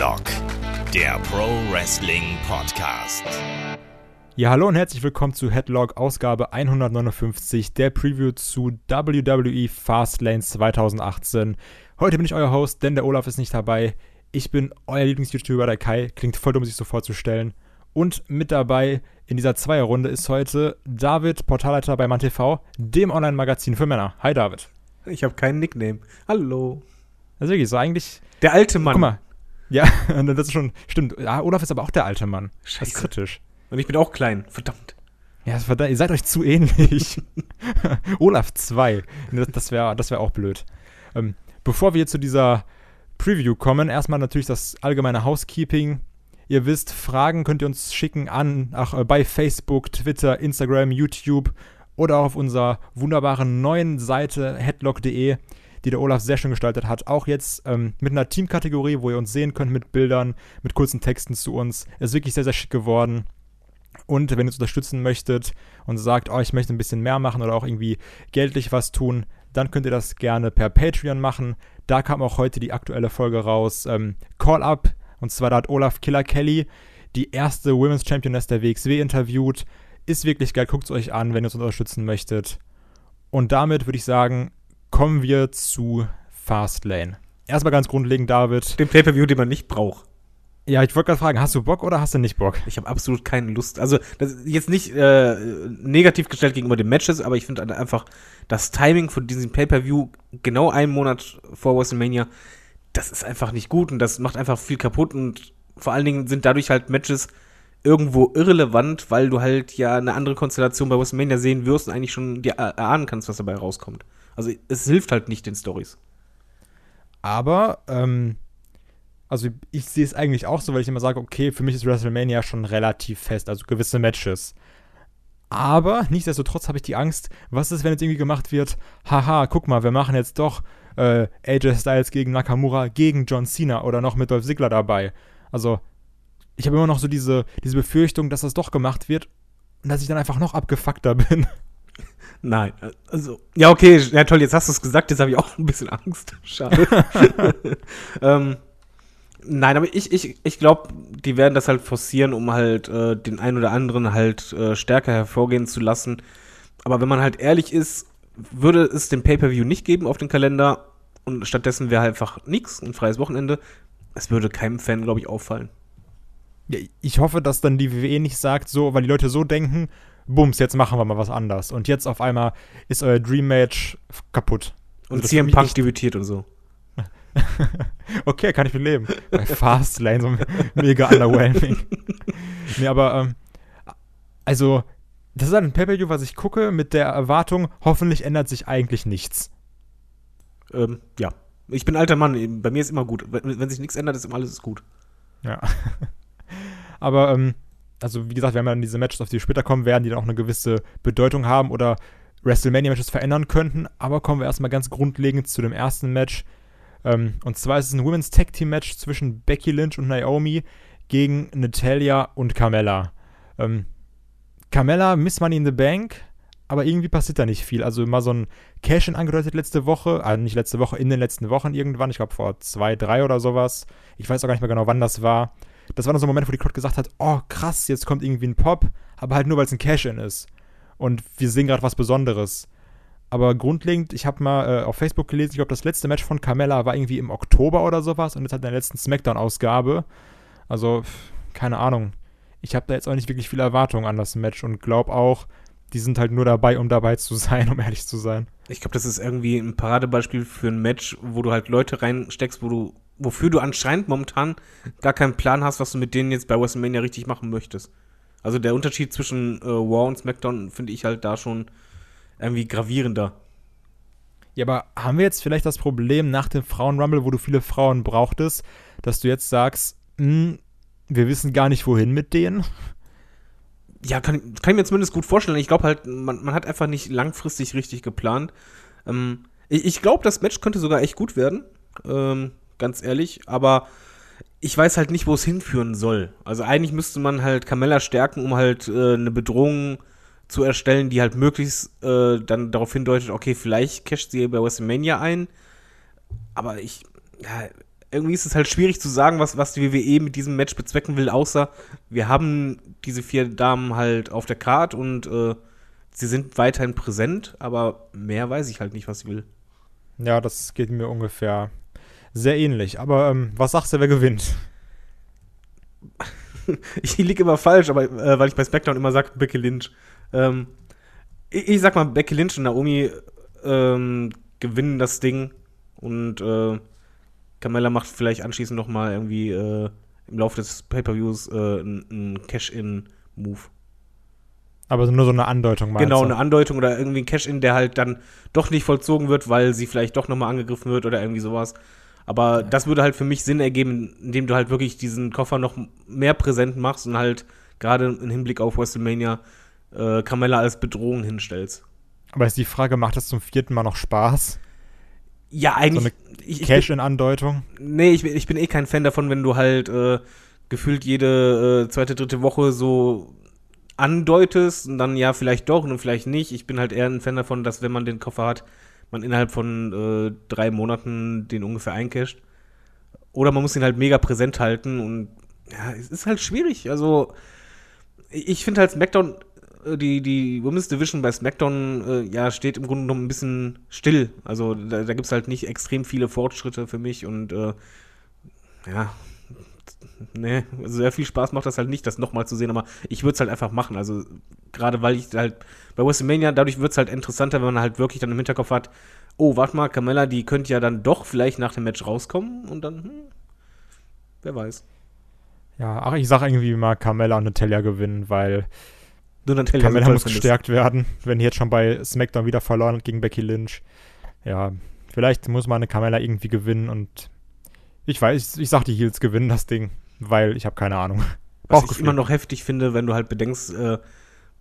Headlock, der Pro Wrestling Podcast. Ja, hallo und herzlich willkommen zu Headlock Ausgabe 159, der Preview zu WWE Fastlane 2018. Heute bin ich euer Host, denn der Olaf ist nicht dabei. Ich bin euer Lieblings-YouTuber, der Kai. Klingt voll dumm, sich so vorzustellen. Und mit dabei in dieser Zweierrunde ist heute David, Portalleiter bei MannTV, dem Online-Magazin für Männer. Hi David. Ich habe keinen Nickname. Hallo. Also wirklich, so eigentlich. Der alte Mann. Guck mal. Ja, das ist schon. Stimmt. Ja, Olaf ist aber auch der alte Mann. Scheiße. Das ist kritisch. Und ich bin auch klein. Verdammt. Ja, verdammt, ihr seid euch zu ähnlich. Olaf 2. Das, das wäre das wär auch blöd. Ähm, bevor wir zu dieser Preview kommen, erstmal natürlich das allgemeine Housekeeping. Ihr wisst, Fragen könnt ihr uns schicken an ach, äh, bei Facebook, Twitter, Instagram, YouTube oder auch auf unserer wunderbaren neuen Seite headlock.de, die der Olaf sehr schön gestaltet hat. Auch jetzt ähm, mit einer Teamkategorie, wo ihr uns sehen könnt mit Bildern, mit kurzen Texten zu uns. Ist wirklich sehr, sehr schick geworden. Und wenn ihr uns unterstützen möchtet und sagt, oh, ich möchte ein bisschen mehr machen oder auch irgendwie geldlich was tun, dann könnt ihr das gerne per Patreon machen. Da kam auch heute die aktuelle Folge raus. Ähm, Call Up. Und zwar da hat Olaf Killer Kelly die erste Women's Championess der WXW interviewt. Ist wirklich geil. Guckt es euch an, wenn ihr uns unterstützen möchtet. Und damit würde ich sagen, kommen wir zu Fastlane. Erstmal ganz grundlegend, David. Den Pay-Per-View, den man nicht braucht. Ja, ich wollte gerade fragen, hast du Bock oder hast du nicht Bock? Ich habe absolut keine Lust. Also, das ist jetzt nicht äh, negativ gestellt gegenüber den Matches, aber ich finde einfach das Timing von diesem Pay-Per-View genau einen Monat vor WrestleMania, das ist einfach nicht gut und das macht einfach viel kaputt und vor allen Dingen sind dadurch halt Matches irgendwo irrelevant, weil du halt ja eine andere Konstellation bei WrestleMania sehen wirst und eigentlich schon dir erahnen kannst, was dabei rauskommt. Also es hilft halt nicht den Stories. Aber, ähm, also ich sehe es eigentlich auch so, weil ich immer sage, okay, für mich ist WrestleMania schon relativ fest, also gewisse Matches. Aber nichtsdestotrotz habe ich die Angst, was ist, wenn jetzt irgendwie gemacht wird, haha, guck mal, wir machen jetzt doch äh, AJ Styles gegen Nakamura gegen John Cena oder noch mit Dolph Ziggler dabei. Also, ich habe immer noch so diese, diese Befürchtung, dass das doch gemacht wird und dass ich dann einfach noch abgefuckter bin. Nein, also, ja, okay, ja toll, jetzt hast du es gesagt, jetzt habe ich auch ein bisschen Angst. Schade. ähm, nein, aber ich, ich, ich glaube, die werden das halt forcieren, um halt äh, den einen oder anderen halt äh, stärker hervorgehen zu lassen. Aber wenn man halt ehrlich ist, würde es den Pay-Per-View nicht geben auf den Kalender und stattdessen wäre halt einfach nichts, ein freies Wochenende. Es würde keinem Fan, glaube ich, auffallen. Ja, ich hoffe, dass dann die WWE nicht sagt, so, weil die Leute so denken, bums, jetzt machen wir mal was anders. Und jetzt auf einmal ist euer Dream Match kaputt. Und also CM Punk debütiert und so. okay, kann ich mit leben. Bei Fastlane, so mega underwhelming. nee, aber, ähm, also, das ist ein Pay-Per-View, was ich gucke, mit der Erwartung, hoffentlich ändert sich eigentlich nichts. Ähm, ja. Ich bin alter Mann, bei mir ist immer gut. Wenn, wenn sich nichts ändert, ist immer alles gut. Ja. aber, ähm, also wie gesagt, wenn wir dann diese Matches, auf die wir später kommen werden, die dann auch eine gewisse Bedeutung haben oder WrestleMania-Matches verändern könnten. Aber kommen wir erstmal ganz grundlegend zu dem ersten Match. Ähm, und zwar ist es ein Women's Tag Team Match zwischen Becky Lynch und Naomi gegen Natalia und Carmella. Ähm, Carmella Miss Money in the Bank, aber irgendwie passiert da nicht viel. Also immer so ein Cash-In angedeutet letzte Woche, also nicht letzte Woche, in den letzten Wochen irgendwann, ich glaube vor zwei, drei oder sowas. Ich weiß auch gar nicht mehr genau, wann das war. Das war dann so ein Moment, wo die Crowd gesagt hat, oh krass, jetzt kommt irgendwie ein Pop, aber halt nur, weil es ein Cash-In ist. Und wir sehen gerade was Besonderes. Aber grundlegend, ich habe mal äh, auf Facebook gelesen, ich glaube, das letzte Match von Carmella war irgendwie im Oktober oder sowas und jetzt hat in der letzten Smackdown-Ausgabe. Also, keine Ahnung. Ich habe da jetzt auch nicht wirklich viel Erwartung an das Match und glaube auch, die sind halt nur dabei, um dabei zu sein, um ehrlich zu sein. Ich glaube, das ist irgendwie ein Paradebeispiel für ein Match, wo du halt Leute reinsteckst, wo du, wofür du anscheinend momentan gar keinen Plan hast, was du mit denen jetzt bei WrestleMania richtig machen möchtest. Also der Unterschied zwischen äh, Raw und SmackDown finde ich halt da schon irgendwie gravierender. Ja, aber haben wir jetzt vielleicht das Problem nach dem Frauenrumble, wo du viele Frauen brauchtest, dass du jetzt sagst, mh, wir wissen gar nicht, wohin mit denen? Ja, kann, kann ich mir zumindest gut vorstellen. Ich glaube halt, man, man hat einfach nicht langfristig richtig geplant. Ähm, ich ich glaube, das Match könnte sogar echt gut werden. Ähm, ganz ehrlich. Aber ich weiß halt nicht, wo es hinführen soll. Also eigentlich müsste man halt Carmella stärken, um halt äh, eine Bedrohung zu erstellen, die halt möglichst äh, dann darauf hindeutet, okay, vielleicht casht sie bei WrestleMania ein. Aber ich, ja, irgendwie ist es halt schwierig zu sagen, was, was die WWE mit diesem Match bezwecken will, außer wir haben diese vier Damen halt auf der Card und äh, sie sind weiterhin präsent, aber mehr weiß ich halt nicht, was sie will. Ja, das geht mir ungefähr sehr ähnlich. Aber ähm, was sagst du, wer gewinnt? ich liege immer falsch, aber äh, weil ich bei SmackDown immer sage, Becky Lynch. Ähm, ich, ich, sag mal, Becky Lynch und Naomi ähm, gewinnen das Ding und äh, Carmella macht vielleicht anschließend noch mal irgendwie äh, im Laufe des Pay-Per-Views äh, einen Cash-In-Move. Aber nur so eine Andeutung meinst Genau, eine Andeutung oder irgendwie ein Cash-In, der halt dann doch nicht vollzogen wird, weil sie vielleicht doch nochmal angegriffen wird oder irgendwie sowas. Aber das würde halt für mich Sinn ergeben, indem du halt wirklich diesen Koffer noch mehr präsent machst und halt gerade im Hinblick auf WrestleMania äh, Carmella als Bedrohung hinstellst. Aber ist die Frage, macht das zum vierten Mal noch Spaß? Ja, eigentlich. So Cash-in-Andeutung? Nee, ich, ich bin eh kein Fan davon, wenn du halt äh, gefühlt jede äh, zweite, dritte Woche so andeutest und dann ja vielleicht doch und vielleicht nicht. Ich bin halt eher ein Fan davon, dass wenn man den Koffer hat, man innerhalb von äh, drei Monaten den ungefähr eincasht. Oder man muss ihn halt mega präsent halten und ja, es ist halt schwierig. Also ich finde halt SmackDown äh, die, die Women's Division bei SmackDown äh, ja, steht im Grunde noch ein bisschen still. Also da, da gibt es halt nicht extrem viele Fortschritte für mich und äh, ja, nee, also sehr viel Spaß macht das halt nicht, das nochmal zu sehen, aber ich würde es halt einfach machen. Also gerade weil ich halt bei WrestleMania, dadurch wird es halt interessanter, wenn man halt wirklich dann im Hinterkopf hat, oh, warte mal, Carmella, die könnte ja dann doch vielleicht nach dem Match rauskommen und dann, hm, wer weiß. Ja, ach, ich sag irgendwie mal Carmella und Natalia gewinnen, weil Donatelli Carmella muss gestärkt werden, wenn die jetzt schon bei SmackDown wieder verloren hat gegen Becky Lynch. Ja, vielleicht muss man eine Carmella irgendwie gewinnen und ich weiß, ich sag, die Heels gewinnen das Ding, weil ich habe keine Ahnung. Was ich immer noch heftig finde, wenn du halt bedenkst, äh,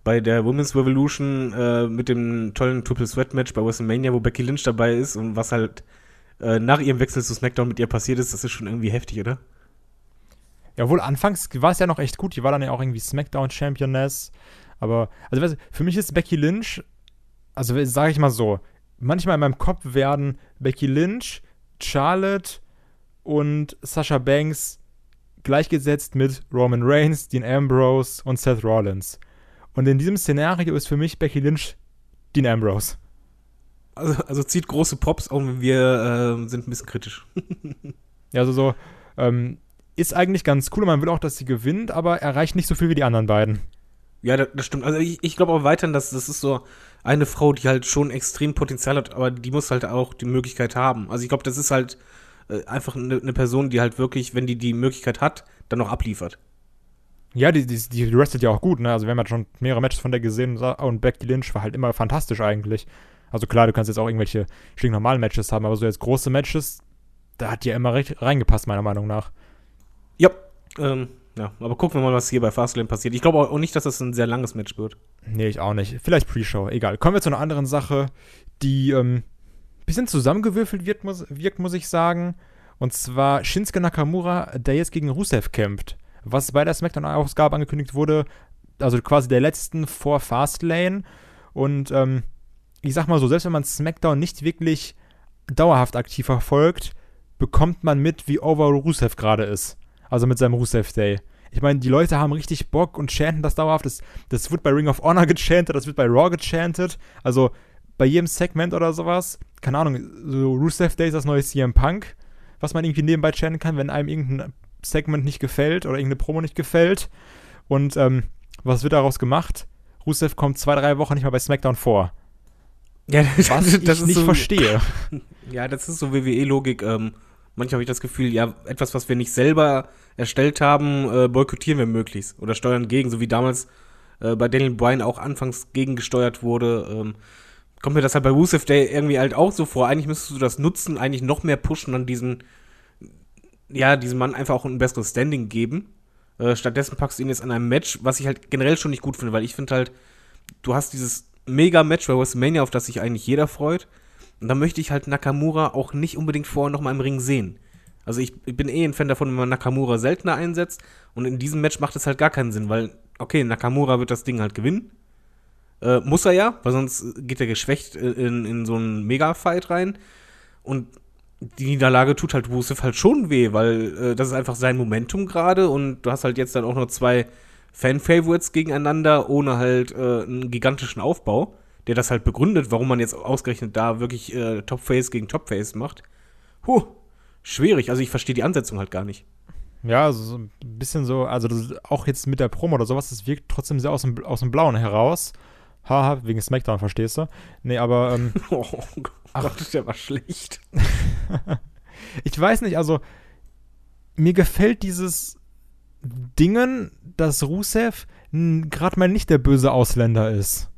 bei der Women's Revolution äh, mit dem tollen Triple Sweat Match bei WrestleMania, wo Becky Lynch dabei ist und was halt äh, nach ihrem Wechsel zu SmackDown mit ihr passiert ist, das ist schon irgendwie heftig, oder? Ja, wohl anfangs war es ja noch echt gut. Die war dann ja auch irgendwie SmackDown Championess. Aber, also weißt du, für mich ist Becky Lynch, also sage ich mal so, manchmal in meinem Kopf werden Becky Lynch, Charlotte und Sasha Banks gleichgesetzt mit Roman Reigns, Dean Ambrose und Seth Rollins. Und in diesem Szenario ist für mich Becky Lynch Dean Ambrose. Also, also zieht große Pops, auch wenn wir äh, sind ein bisschen kritisch. ja, also so, ähm, ist eigentlich ganz cool und man will auch, dass sie gewinnt, aber erreicht nicht so viel wie die anderen beiden. Ja, das, das stimmt. Also ich, ich glaube auch weiterhin, dass das ist so eine Frau, die halt schon extrem Potenzial hat, aber die muss halt auch die Möglichkeit haben. Also ich glaube, das ist halt äh, einfach eine, eine, Person, die halt wirklich, wenn die die Möglichkeit hat, dann auch abliefert. Ja, die, die, die wrestelt ja auch gut, ne? Also wir haben ja schon mehrere Matches von der gesehen und Becky Lynch war halt immer fantastisch eigentlich. Also klar, du kannst jetzt auch irgendwelche normalen Matches haben, aber so jetzt große Matches, da hat die ja immer recht reingepasst, meiner Meinung nach. Ja, ähm, ja, aber gucken wir mal, was hier bei Fastlane passiert. Ich glaube auch nicht, dass das ein sehr langes Match wird. Nee, ich auch nicht. Vielleicht Pre-Show, egal. Kommen wir zu einer anderen Sache, die ähm, bisschen zusammengewürfelt wird, muss, wirkt, muss ich sagen. Und zwar Shinsuke Nakamura, der jetzt gegen Rusev kämpft. Was bei der SmackDown-Ausgabe angekündigt wurde, also quasi der letzten vor Fastlane. Und ähm, ich sag mal so, selbst wenn man SmackDown nicht wirklich dauerhaft aktiv verfolgt, bekommt man mit, wie over Rusev gerade ist. Also mit seinem Rusev Day. Ich meine, die Leute haben richtig Bock und chanten das dauerhaft. Das, das wird bei Ring of Honor gechantet, das wird bei Raw gechantet. Also bei jedem Segment oder sowas. Keine Ahnung, so Rusev Day ist das neue CM Punk, was man irgendwie nebenbei chanten kann, wenn einem irgendein Segment nicht gefällt oder irgendeine Promo nicht gefällt. Und ähm, was wird daraus gemacht? Rusev kommt zwei, drei Wochen nicht mal bei SmackDown vor. Ja, das, was ich das nicht so, verstehe. Ja, das ist so WWE-Logik. Ähm, manchmal habe ich das Gefühl, ja, etwas, was wir nicht selber erstellt haben, äh, boykottieren wir möglichst oder steuern gegen, so wie damals äh, bei Daniel Bryan auch anfangs gegengesteuert wurde. Ähm, kommt mir das halt bei Rusev Day irgendwie halt auch so vor. Eigentlich müsstest du das nutzen, eigentlich noch mehr pushen an diesen, ja, diesem Mann einfach auch ein besseres Standing geben. Äh, stattdessen packst du ihn jetzt an einem Match, was ich halt generell schon nicht gut finde, weil ich finde halt, du hast dieses Mega-Match bei WrestleMania, auf das sich eigentlich jeder freut. Und da möchte ich halt Nakamura auch nicht unbedingt vorher nochmal im Ring sehen. Also ich, ich, bin eh ein Fan davon, wenn man Nakamura seltener einsetzt. Und in diesem Match macht es halt gar keinen Sinn, weil, okay, Nakamura wird das Ding halt gewinnen. Äh, muss er ja, weil sonst geht er geschwächt in, in so einen Mega-Fight rein. Und die Niederlage tut halt Rusev halt schon weh, weil äh, das ist einfach sein Momentum gerade und du hast halt jetzt dann auch noch zwei Fan-Favorites gegeneinander ohne halt äh, einen gigantischen Aufbau, der das halt begründet, warum man jetzt ausgerechnet da wirklich äh, Top-Face gegen Top-Face macht. Huh, schwierig. Also ich verstehe die Ansetzung halt gar nicht. Ja, also so ein bisschen so, also auch jetzt mit der Promo oder sowas, das wirkt trotzdem sehr aus dem, aus dem Blauen heraus. Haha, wegen Smackdown, verstehst du? Nee, aber. Ähm, Oh Gott, der war schlecht. ich weiß nicht, also mir gefällt dieses Dingen, dass Rusev gerade mal nicht der böse Ausländer ist.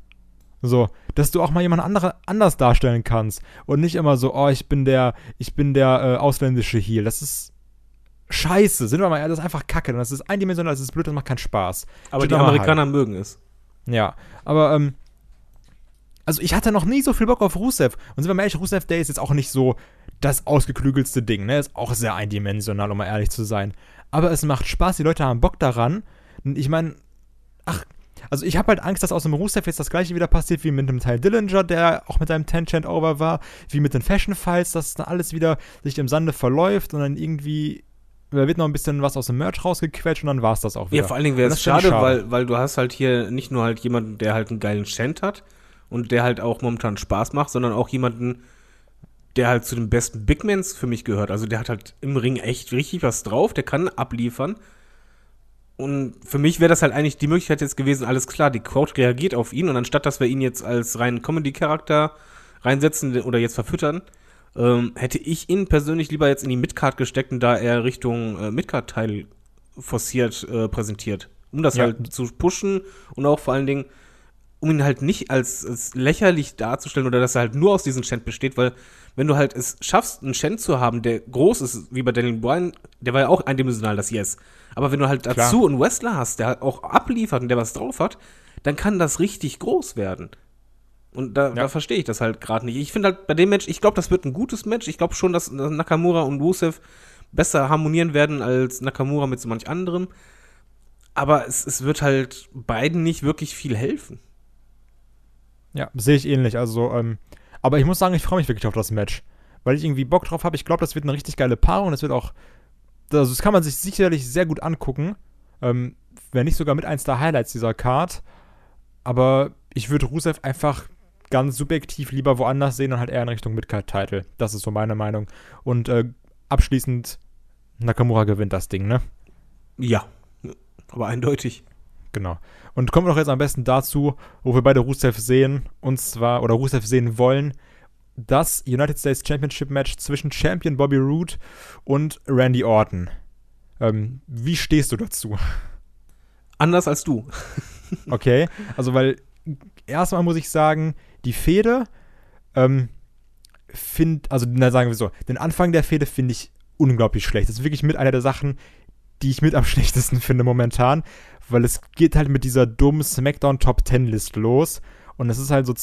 So, dass du auch mal jemand andere, anders darstellen kannst und nicht immer so, oh, ich bin der, ich bin der äh, ausländische Heel. Das ist scheiße, sind wir mal ehrlich, das ist einfach kacke. Das ist eindimensional, das ist blöd, das macht keinen Spaß. Aber die Jinder Amerikaner mögen es. Ja, aber ähm, also ich hatte noch nie so viel Bock auf Rusev. Und sind wir mal ehrlich, Rusev Day ist jetzt auch nicht so das ausgeklügelste Ding, ne? Ist auch sehr eindimensional, um mal ehrlich zu sein. Aber es macht Spaß, die Leute haben Bock daran. Ich meine, ach, also ich habe halt Angst, dass aus dem Rusev jetzt das gleiche wieder passiert wie mit dem Teil Dillinger, der auch mit seinem Ten-Chant over war, wie mit den Fashion Fights, dass dann alles wieder sich im Sande verläuft und dann irgendwie da wird noch ein bisschen was aus dem Merch rausgequetscht und dann war es das auch wieder. Ja, vor allen Dingen wäre es ich schade, Weil, weil du hast halt hier nicht nur halt jemanden, der halt einen geilen Chant hat und der halt auch momentan Spaß macht, sondern auch jemanden, der halt zu den besten Big Mans für mich gehört. Also der hat halt im Ring echt richtig was drauf, der kann abliefern. Und für mich wäre das halt eigentlich die Möglichkeit jetzt gewesen, alles klar, die Crowd reagiert auf ihn und anstatt, dass wir ihn jetzt als reinen Comedy-Charakter reinsetzen oder jetzt verfüttern, ähm, hätte ich ihn persönlich lieber jetzt in die Midcard gesteckt und da er Richtung äh, Midcard-Teil forciert äh, präsentiert. Um das Ja. halt zu pushen und auch vor allen Dingen, um ihn halt nicht als, als lächerlich darzustellen oder dass er halt nur aus diesem Chant besteht, weil wenn du halt es schaffst, einen Chant zu haben, der groß ist, wie bei Daniel Bryan, der war ja auch eindimensional, das Yes. Aber wenn du halt dazu Klar. einen Wrestler hast, der auch abliefert und der was drauf hat, dann kann das richtig groß werden. Und da, da verstehe ich das halt gerade nicht. Ich finde halt bei dem Match, ich glaube, das wird ein gutes Match. Ich glaube schon, dass Nakamura und Rusev besser harmonieren werden als Nakamura mit so manch anderem. Aber es, es wird halt beiden nicht wirklich viel helfen. Ja, sehe ich ähnlich. Also, ähm, aber ich muss sagen, ich freue mich wirklich auf das Match. Weil ich irgendwie Bock drauf habe. Ich glaube, das wird eine richtig geile Paarung. Das wird auch. Also, das kann man sich sicherlich sehr gut angucken. Ähm, Wenn nicht sogar mit eins der Highlights dieser Card. Aber ich würde Rusev einfach ganz subjektiv lieber woanders sehen und halt eher in Richtung Midcard-Title. Das ist so meine Meinung. Und äh, abschließend, Nakamura gewinnt das Ding, ne? Ja, aber eindeutig. Genau. Und kommen wir doch jetzt am besten dazu, wo wir beide Rusev sehen, und zwar, oder Rusev sehen wollen, das United States Championship Match zwischen Champion Bobby Roode und Randy Orton. Ähm, wie stehst du dazu? Anders als du. Okay, also weil erstmal muss ich sagen, die Fehde, ähm, find, also na, sagen wir so, den Anfang der Fehde finde ich unglaublich schlecht. Das ist wirklich mit einer der Sachen, die ich mit am schlechtesten finde momentan, weil es geht halt mit dieser dummen Smackdown Top 10 List los und es ist halt so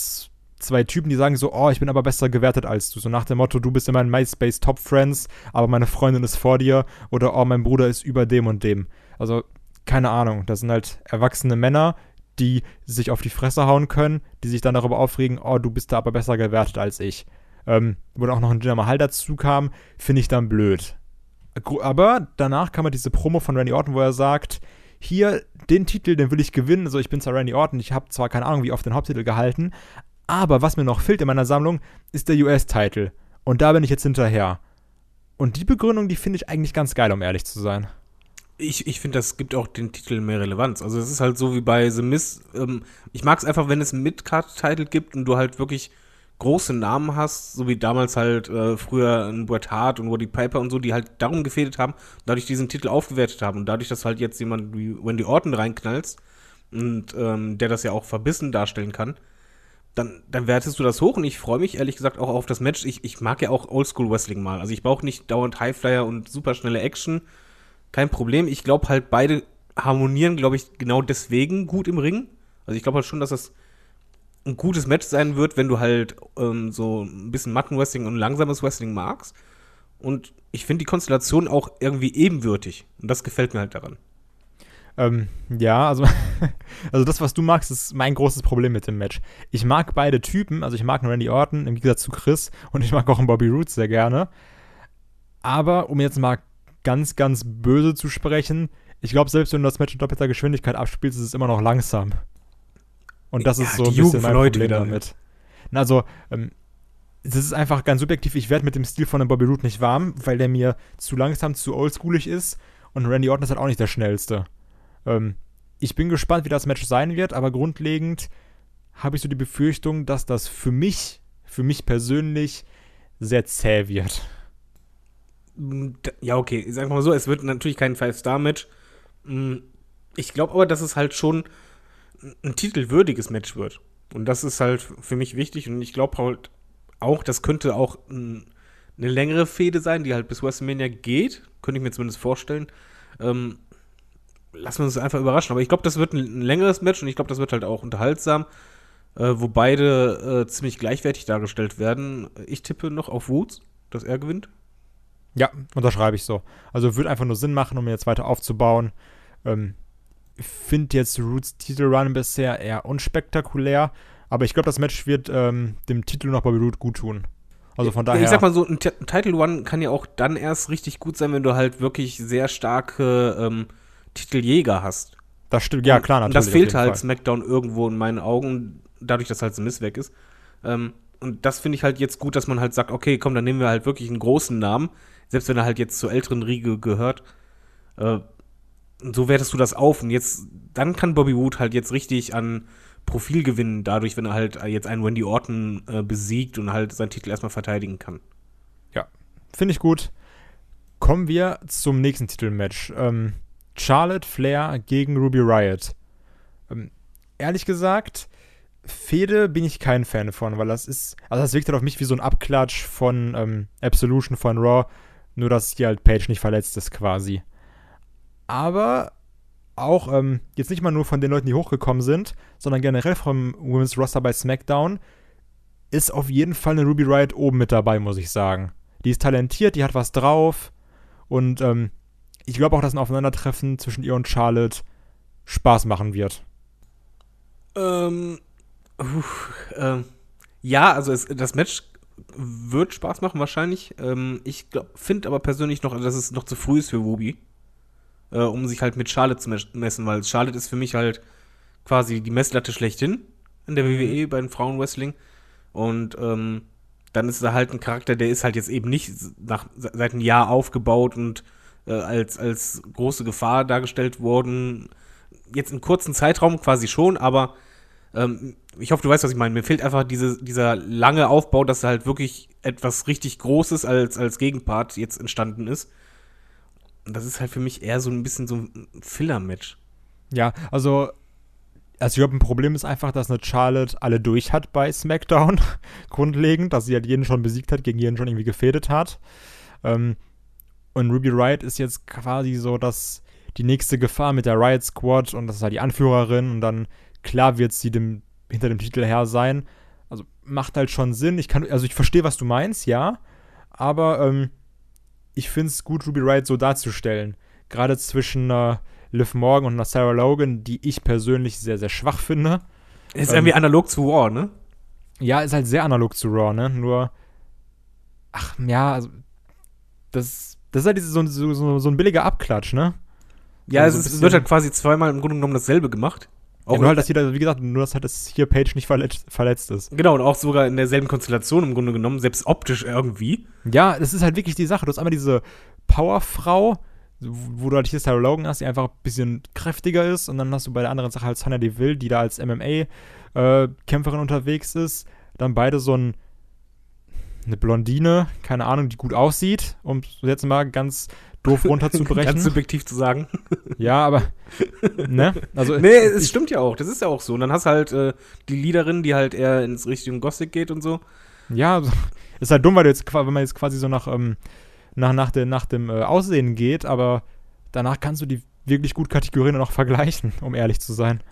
zwei Typen, die sagen so, oh, ich bin aber besser gewertet als du. So nach dem Motto, du bist in meinen MySpace Top Friends, aber meine Freundin ist vor dir oder oh, mein Bruder ist über dem und dem. Also keine Ahnung, das sind halt erwachsene Männer, die sich auf die Fresse hauen können, die sich dann darüber aufregen, oh, du bist da aber besser gewertet als ich. Ähm, wo dann auch noch ein Jinder Mahal dazu kam, finde ich dann blöd. Aber danach kam halt diese Promo von Randy Orton, wo er sagt, hier, den Titel, den will ich gewinnen. Also ich bin zwar Randy Orton, ich habe zwar keine Ahnung, wie oft den Haupttitel gehalten, aber was mir noch fehlt in meiner Sammlung, ist der US-Titel. Und da bin ich jetzt hinterher. Und die Begründung, die finde ich eigentlich ganz geil, um ehrlich zu sein. Ich, ich finde, das gibt auch den Titel mehr Relevanz. Also es ist halt so wie bei The Miz. Ähm, ich mag es einfach, wenn es einen Mid-Card-Titel gibt und du halt wirklich große Namen hast, so wie damals halt äh, früher ein Bret Hart und Roddy Piper und so, die halt darum gefädelt haben, dadurch diesen Titel aufgewertet haben und dadurch, dass halt jetzt jemand wie Wendy Orton reinknallst und ähm, der das ja auch verbissen darstellen kann, dann, dann wertest du das hoch und ich freue mich ehrlich gesagt auch auf das Match. Ich, ich mag ja auch Oldschool Wrestling mal. Also ich brauche nicht dauernd Highflyer und superschnelle Action. Kein Problem. Ich glaube halt, beide harmonieren, glaube ich, genau deswegen gut im Ring. Also ich glaube halt schon, dass das ein gutes Match sein wird, wenn du halt ähm, so ein bisschen Matten-Wrestling und langsames Wrestling magst. Und ich finde die Konstellation auch irgendwie ebenwürdig. Und das gefällt mir halt daran. Ähm, ja, also, also das, was du magst, ist mein großes Problem mit dem Match. Ich mag beide Typen, also ich mag einen Randy Orton im Gegensatz zu Chris und ich mag auch einen Bobby Roode sehr gerne. Aber um jetzt mal ganz, ganz böse zu sprechen, ich glaube, selbst wenn du das Match in doppelter Geschwindigkeit abspielst, ist es immer noch langsam. Und das Ja, ist so ein bisschen mein von heute Problem damit. Na, Also, ähm, das ist einfach ganz subjektiv. Ich werde mit dem Stil von dem Bobby Roode nicht warm, weil der mir zu langsam, zu oldschoolig ist. Und Randy Orton ist halt auch nicht der schnellste. Ähm, ich bin gespannt, wie das Match sein wird, aber grundlegend habe ich so die Befürchtung, dass das für mich, für mich persönlich, sehr zäh wird. Mm, Ja, okay, ich sag mal so, es wird natürlich kein Five-Star-Match. Mm, Ich glaube aber, dass es halt schon ein titelwürdiges Match wird. Und das ist halt für mich wichtig. Und ich glaube halt auch, das könnte auch mm, eine längere Fehde sein, die halt bis WrestleMania geht. Könnte ich mir zumindest vorstellen. Ähm, lassen wir uns einfach überraschen. Aber ich glaube, das wird ein, ein längeres Match und ich glaube, das wird halt auch unterhaltsam. Äh, wo beide äh, ziemlich gleichwertig dargestellt werden. Ich tippe noch auf Woods, dass er gewinnt. Ja, unterschreibe ich so. Also würde einfach nur Sinn machen, um jetzt weiter aufzubauen. Ähm, finde jetzt Roots Titelrun bisher eher unspektakulär, aber ich glaube, das Match wird ähm, dem Titel noch Bobby Roode gut tun. Also von daher. Ich sag mal so, ein Ti- Title One kann ja auch dann erst richtig gut sein, wenn du halt wirklich sehr starke ähm, Titeljäger hast. das stimmt, ja klar, Und natürlich. das fehlt auf jeden halt Fall. SmackDown irgendwo in meinen Augen, dadurch, dass halt The Miz weg ist. Ähm, und das finde ich halt jetzt gut, dass man halt sagt, okay, komm, dann nehmen wir halt wirklich einen großen Namen, selbst wenn er halt jetzt zur älteren Riege gehört. Äh, so wertest du das auf. Und jetzt, dann kann Bobby Wood halt jetzt richtig an Profil gewinnen, dadurch, wenn er halt äh, jetzt einen Wendy Orton äh, besiegt und halt seinen Titel erstmal verteidigen kann. Finde ich gut. Kommen wir zum nächsten Titelmatch. Ähm, Charlotte Flair gegen Ruby Riot. Ähm, ehrlich gesagt, Fehde bin ich kein Fan von, weil das ist, also das wirkt halt auf mich wie so ein Abklatsch von ähm, Absolution von Raw, nur dass hier halt Page nicht verletzt ist quasi. Aber auch ähm, jetzt nicht mal nur von den Leuten, die hochgekommen sind, sondern generell vom Women's Roster bei SmackDown ist auf jeden Fall eine Ruby Riot oben mit dabei, muss ich sagen. Die ist talentiert, die hat was drauf und ähm, ich glaube auch, dass ein Aufeinandertreffen zwischen ihr und Charlotte Spaß machen wird. Ähm, uff, ähm, ja, also es, das Match wird Spaß machen wahrscheinlich. Ähm, ich finde aber persönlich noch, dass es noch zu früh ist für Ruby, äh, um sich halt mit Charlotte zu mes- messen, weil Charlotte ist für mich halt quasi die Messlatte schlechthin in der WWE bei den Frauenwrestling. Und ähm, dann ist er halt ein Charakter, der ist halt jetzt eben nicht nach, seit einem Jahr aufgebaut und äh, als, als große Gefahr dargestellt worden. Jetzt in kurzen Zeitraum quasi schon, aber ähm, ich hoffe, du weißt, was ich meine. Mir fehlt einfach diese, dieser lange Aufbau, dass halt wirklich etwas richtig Großes als, als Gegenpart jetzt entstanden ist. Das ist halt für mich eher so ein bisschen so ein Filler-Match. Ja, also, also ich glaube, ein Problem ist einfach, dass eine Charlotte alle durch hat bei SmackDown, grundlegend, dass sie halt jeden schon besiegt hat, gegen jeden schon irgendwie gefädet hat. Ähm, und Ruby Riot ist jetzt quasi so, dass die nächste Gefahr mit der Riot Squad und das ist halt die Anführerin und dann klar wird sie dem, hinter dem Titel her sein. Also macht halt schon Sinn. Ich kann, also ich verstehe, was du meinst, ja, aber ähm, ich finde es gut, Ruby Riot so darzustellen. Gerade zwischen äh, Liv Morgan und einer Sarah Logan, die ich persönlich sehr, sehr schwach finde. Ist Ähm, irgendwie analog zu War, ne? Ja, ist halt sehr analog zu Raw, ne? Nur, ach ja, also, das, das ist halt diese, so, so, so, ein billiger Abklatsch, ne? Ja, also es ist, bisschen- wird halt quasi zweimal im Grunde genommen dasselbe gemacht. Ja, nur halt, dass jeder, wie gesagt, nur dass halt das hier Page nicht verletzt, verletzt ist. Genau, und auch sogar in derselben Konstellation im Grunde genommen, selbst optisch irgendwie. Ja, das ist halt wirklich die Sache. Du hast einmal diese Powerfrau, wo du halt hier Sarah Logan hast, die einfach ein bisschen kräftiger ist. Und dann hast du bei der anderen Sache halt Sonya Deville, die da als MMA-Kämpferin unterwegs ist. Dann beide so ein, eine Blondine, keine Ahnung, die gut aussieht, um jetzt mal ganz doof runterzubrechen. Ganz subjektiv zu sagen. ja, aber, ne? Also, Nee, es ich, stimmt ja auch. Das ist ja auch so. Und dann hast du halt äh, die Leaderin, die halt eher ins Richtung Gothic geht und so. Ja, also, ist halt dumm, weil du jetzt, wenn man jetzt quasi so nach, ähm, nach, nach, der, nach dem äh, Aussehen geht, aber danach kannst du die wirklich gut Kategorien noch vergleichen, um ehrlich zu sein.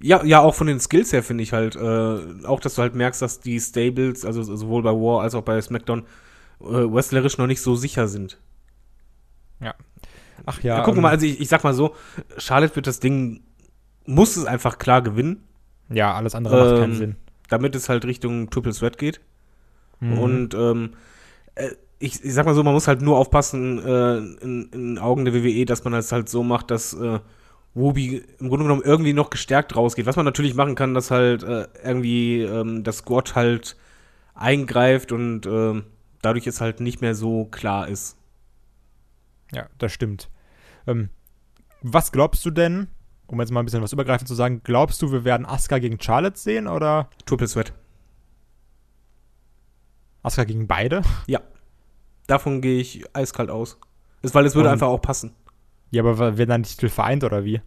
Ja, ja, auch von den Skills her finde ich halt, äh, auch dass du halt merkst, dass die Stables, also sowohl bei War als auch bei SmackDown, äh, wrestlerisch noch nicht so sicher sind. Ach ja. Ja, gucken wir ähm, mal, also ich, ich sag mal so, Charlotte wird das Ding, muss es einfach klar gewinnen, Ja, alles andere macht keinen ähm, Sinn. damit es halt Richtung Triple Threat geht. Mhm. Und ähm, äh, ich, ich sag mal so, man muss halt nur aufpassen äh, in, in Augen der WWE, dass man das halt so macht, dass äh, Ruby im Grunde genommen irgendwie noch gestärkt rausgeht. Was man natürlich machen kann, dass halt äh, irgendwie ähm, das Squad halt eingreift und äh, dadurch es halt nicht mehr so klar ist. Ja, das stimmt. Ähm, was glaubst du denn, um jetzt mal ein bisschen was übergreifend zu sagen, glaubst du, wir werden Asuka gegen Charlotte sehen oder Triple Sweat. Asuka gegen beide? Ja. Davon gehe ich eiskalt aus. Ist, weil es würde Und- einfach auch passen. Ja, aber werden dann die Titel vereint oder wie?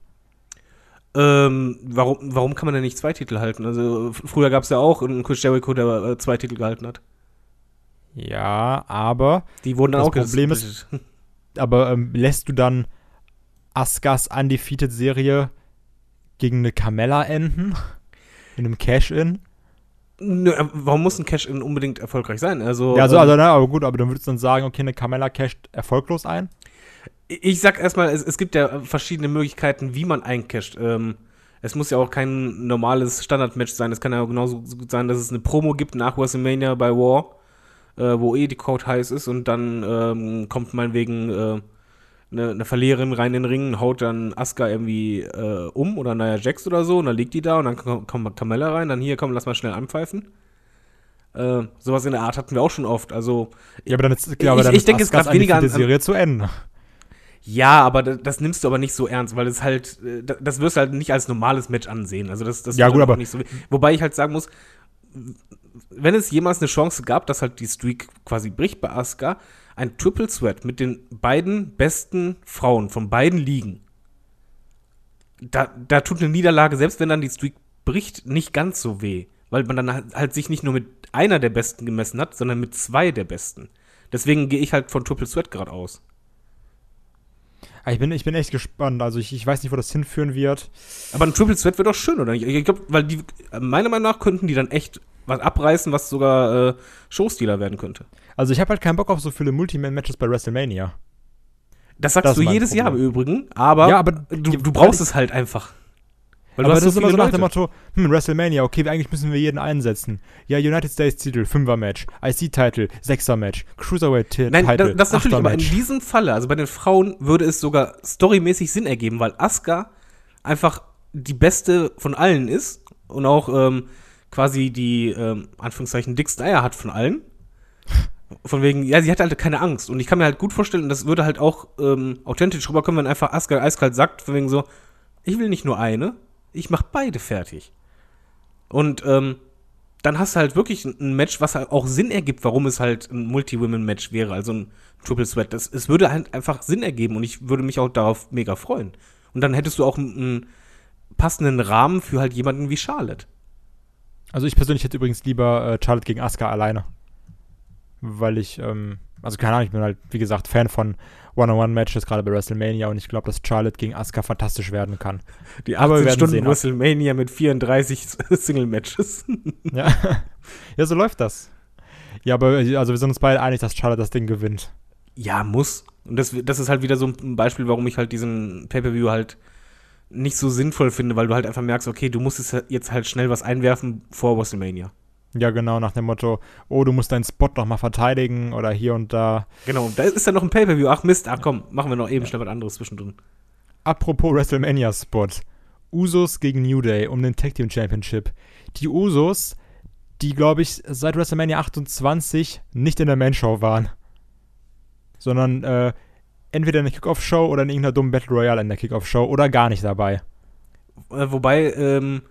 Ähm, warum, warum kann man denn nicht zwei Titel halten? Also früher gab es ja auch einen Chris Jericho, der äh, zwei Titel gehalten hat. Ja, aber Die wurden dann Das auch Problem gesplittet. aber ähm, lässt du dann Askas undefeated Serie gegen eine Carmella enden? In einem Cash-In? Nö, äh, warum muss ein Cash-In unbedingt erfolgreich sein? Also, Ja, also, also na, aber gut, aber dann würdest du dann sagen, okay, eine Carmella casht erfolglos ein? ich sag erstmal, es, es gibt ja verschiedene Möglichkeiten, wie man eincasht. Ähm, es muss ja auch kein normales Standard-Match sein. Es kann ja genauso gut sein, dass es eine Promo gibt nach WrestleMania bei War, äh, wo eh die Code heiß ist und dann ähm, kommt meinetwegen äh, eine, eine Verliererin rein in den Ring, haut dann Asuka irgendwie äh, um oder Nia Jax oder so und dann liegt die da und dann kommt, kommt rein, dann hier, komm, lass mal schnell anpfeifen. Äh, sowas in der Art hatten wir auch schon oft. Also Ja, aber dann ist, ja, aber Ich- dann ich ist denke, es gab weniger an- an- Serie zu Ende. Ja, aber da- das nimmst du aber nicht so ernst, weil es halt, äh, da- das wirst du halt nicht als normales Match ansehen. Also das, das Ja, wird gut, aber- nicht so. Wobei ich halt sagen muss, wenn es jemals eine Chance gab, dass halt die Streak quasi bricht bei Asuka, ein Triple Sweat mit den beiden besten Frauen von beiden Ligen. Da, da tut eine Niederlage, selbst wenn dann die Streak bricht, nicht ganz so weh. Weil man dann halt, halt sich nicht nur mit einer der Besten gemessen hat, sondern mit zwei der Besten. Deswegen gehe ich halt von Triple Sweat gerade aus. Ah, Ich bin, ich bin echt gespannt. Also ich, ich weiß nicht, wo das hinführen wird. Aber ein Triple Threat wäre doch schön, oder nicht? Ich glaube, weil die, meiner Meinung nach könnten die dann echt was abreißen, was sogar äh, Showstealer werden könnte. Also ich habe halt keinen Bock auf so viele Multiman-Matches bei WrestleMania. Das sagst Das du jedes Jahr im Problem. Übrigen, aber, Ja, aber- du, du brauchst es halt einfach. Weil aber das so ist immer so nach dem. Motto, hm, WrestleMania, okay, eigentlich müssen wir jeden einsetzen. Ja, United States Titel, 5er Match. IC-Titel, 6er Match. Cruiserweight Titel, Nein, das, das natürlich, aber in diesem Falle, also bei den Frauen, würde es sogar storymäßig Sinn ergeben, weil Asuka einfach die beste von allen ist und auch ähm, quasi die, ähm, Anführungszeichen, dickste Eier hat von allen. Von wegen, ja, sie hat halt keine Angst. Und ich kann mir halt gut vorstellen, und das würde halt auch ähm, authentisch rüberkommen, wenn einfach Asuka eiskalt sagt, von wegen so, ich will nicht nur eine, ich mach beide fertig. Und ähm, dann hast du halt wirklich ein- Match, was halt auch Sinn ergibt, warum es halt ein Multi-Women-Match wäre, also ein Triple Sweat. Das, es würde halt einfach Sinn ergeben und ich würde mich auch darauf mega freuen. Und dann hättest du auch einen passenden Rahmen für halt jemanden wie Charlotte. Also ich persönlich hätte übrigens lieber äh, Charlotte gegen Asuka alleine. Weil ich, ähm, also keine Ahnung, ich bin halt, wie gesagt, Fan von One-on-One-Matches, gerade bei WrestleMania und ich glaube, dass Charlotte gegen Asuka fantastisch werden kann. Die Aber wir 18 Stunden sehen. WrestleMania mit 34 Single-Matches. Ja. ja, so läuft das. Ja, aber also wir sind uns beide einig, dass Charlotte das Ding gewinnt. Ja, muss. Und das, das ist halt wieder so ein Beispiel, warum ich halt diesen Pay-Per-View halt nicht so sinnvoll finde, weil du halt einfach merkst, okay, du musst es jetzt halt schnell was einwerfen vor WrestleMania. Ja, genau, nach dem Motto, oh, du musst deinen Spot noch mal verteidigen oder hier und da. Genau, da ist dann noch ein Pay-Per-View. Ach Mist, ach komm, machen wir noch eben schnell was anderes zwischendrin. Apropos WrestleMania-Spot. Usos gegen New Day um den Tag Team Championship. Die Usos, die, glaube ich, seit WrestleMania 28 nicht in der Main-Show waren. Sondern äh, entweder in der Kickoff-Show oder in irgendeiner dummen Battle Royale in der Kickoff-Show oder gar nicht dabei. Äh, wobei ähm,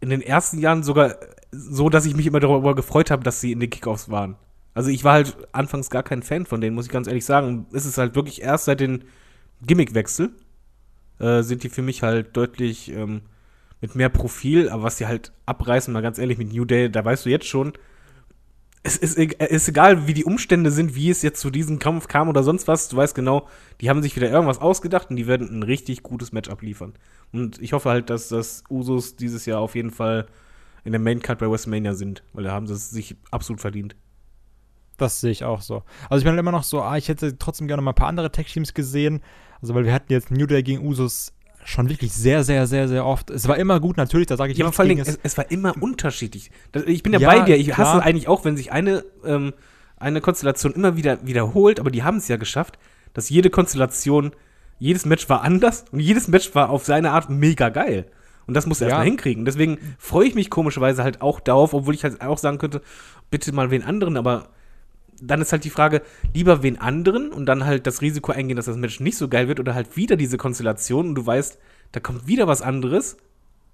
in den ersten Jahren sogar so, dass ich mich immer darüber gefreut habe, dass sie in den Kickoffs waren. Also ich war halt anfangs gar kein Fan von denen, muss ich ganz ehrlich sagen. Es ist halt wirklich erst seit den Gimmickwechsel äh, sind die für mich halt deutlich ähm, mit mehr Profil, aber was die halt abreißen, mal ganz ehrlich, mit New Day, da weißt du jetzt schon, es ist, es ist egal, wie die Umstände sind, wie es jetzt zu diesem Kampf kam oder sonst was, du weißt genau, die haben sich wieder irgendwas ausgedacht und die werden ein richtig gutes Match abliefern. Und ich hoffe halt, dass das Usos dieses Jahr auf jeden Fall in der Main Card bei WrestleMania sind, weil da haben sie es sich absolut verdient. Das sehe ich auch so. Also ich bin halt immer noch so, ah, ich hätte trotzdem gerne mal ein paar andere Tag-Teams gesehen. Also weil wir hatten jetzt New Day gegen Usos schon wirklich sehr, sehr, sehr, sehr oft. Es war immer gut, natürlich, da sage ich Ja, vor Dingen, es. es, war immer unterschiedlich. Das, ich bin ja, Ja, bei dir. Ich klar. hasse eigentlich auch, wenn sich eine ähm, eine Konstellation immer wieder wiederholt, aber die haben es ja geschafft, dass jede Konstellation, jedes Match war anders und jedes Match war auf seine Art mega geil. Und das muss er Ja. erstmal hinkriegen. Deswegen freue ich mich komischerweise halt auch darauf, obwohl ich halt auch sagen könnte, bitte mal wen anderen, aber dann ist halt die Frage, lieber wen anderen und dann halt das Risiko eingehen, dass das Match nicht so geil wird oder halt wieder diese Konstellation und du weißt, da kommt wieder was anderes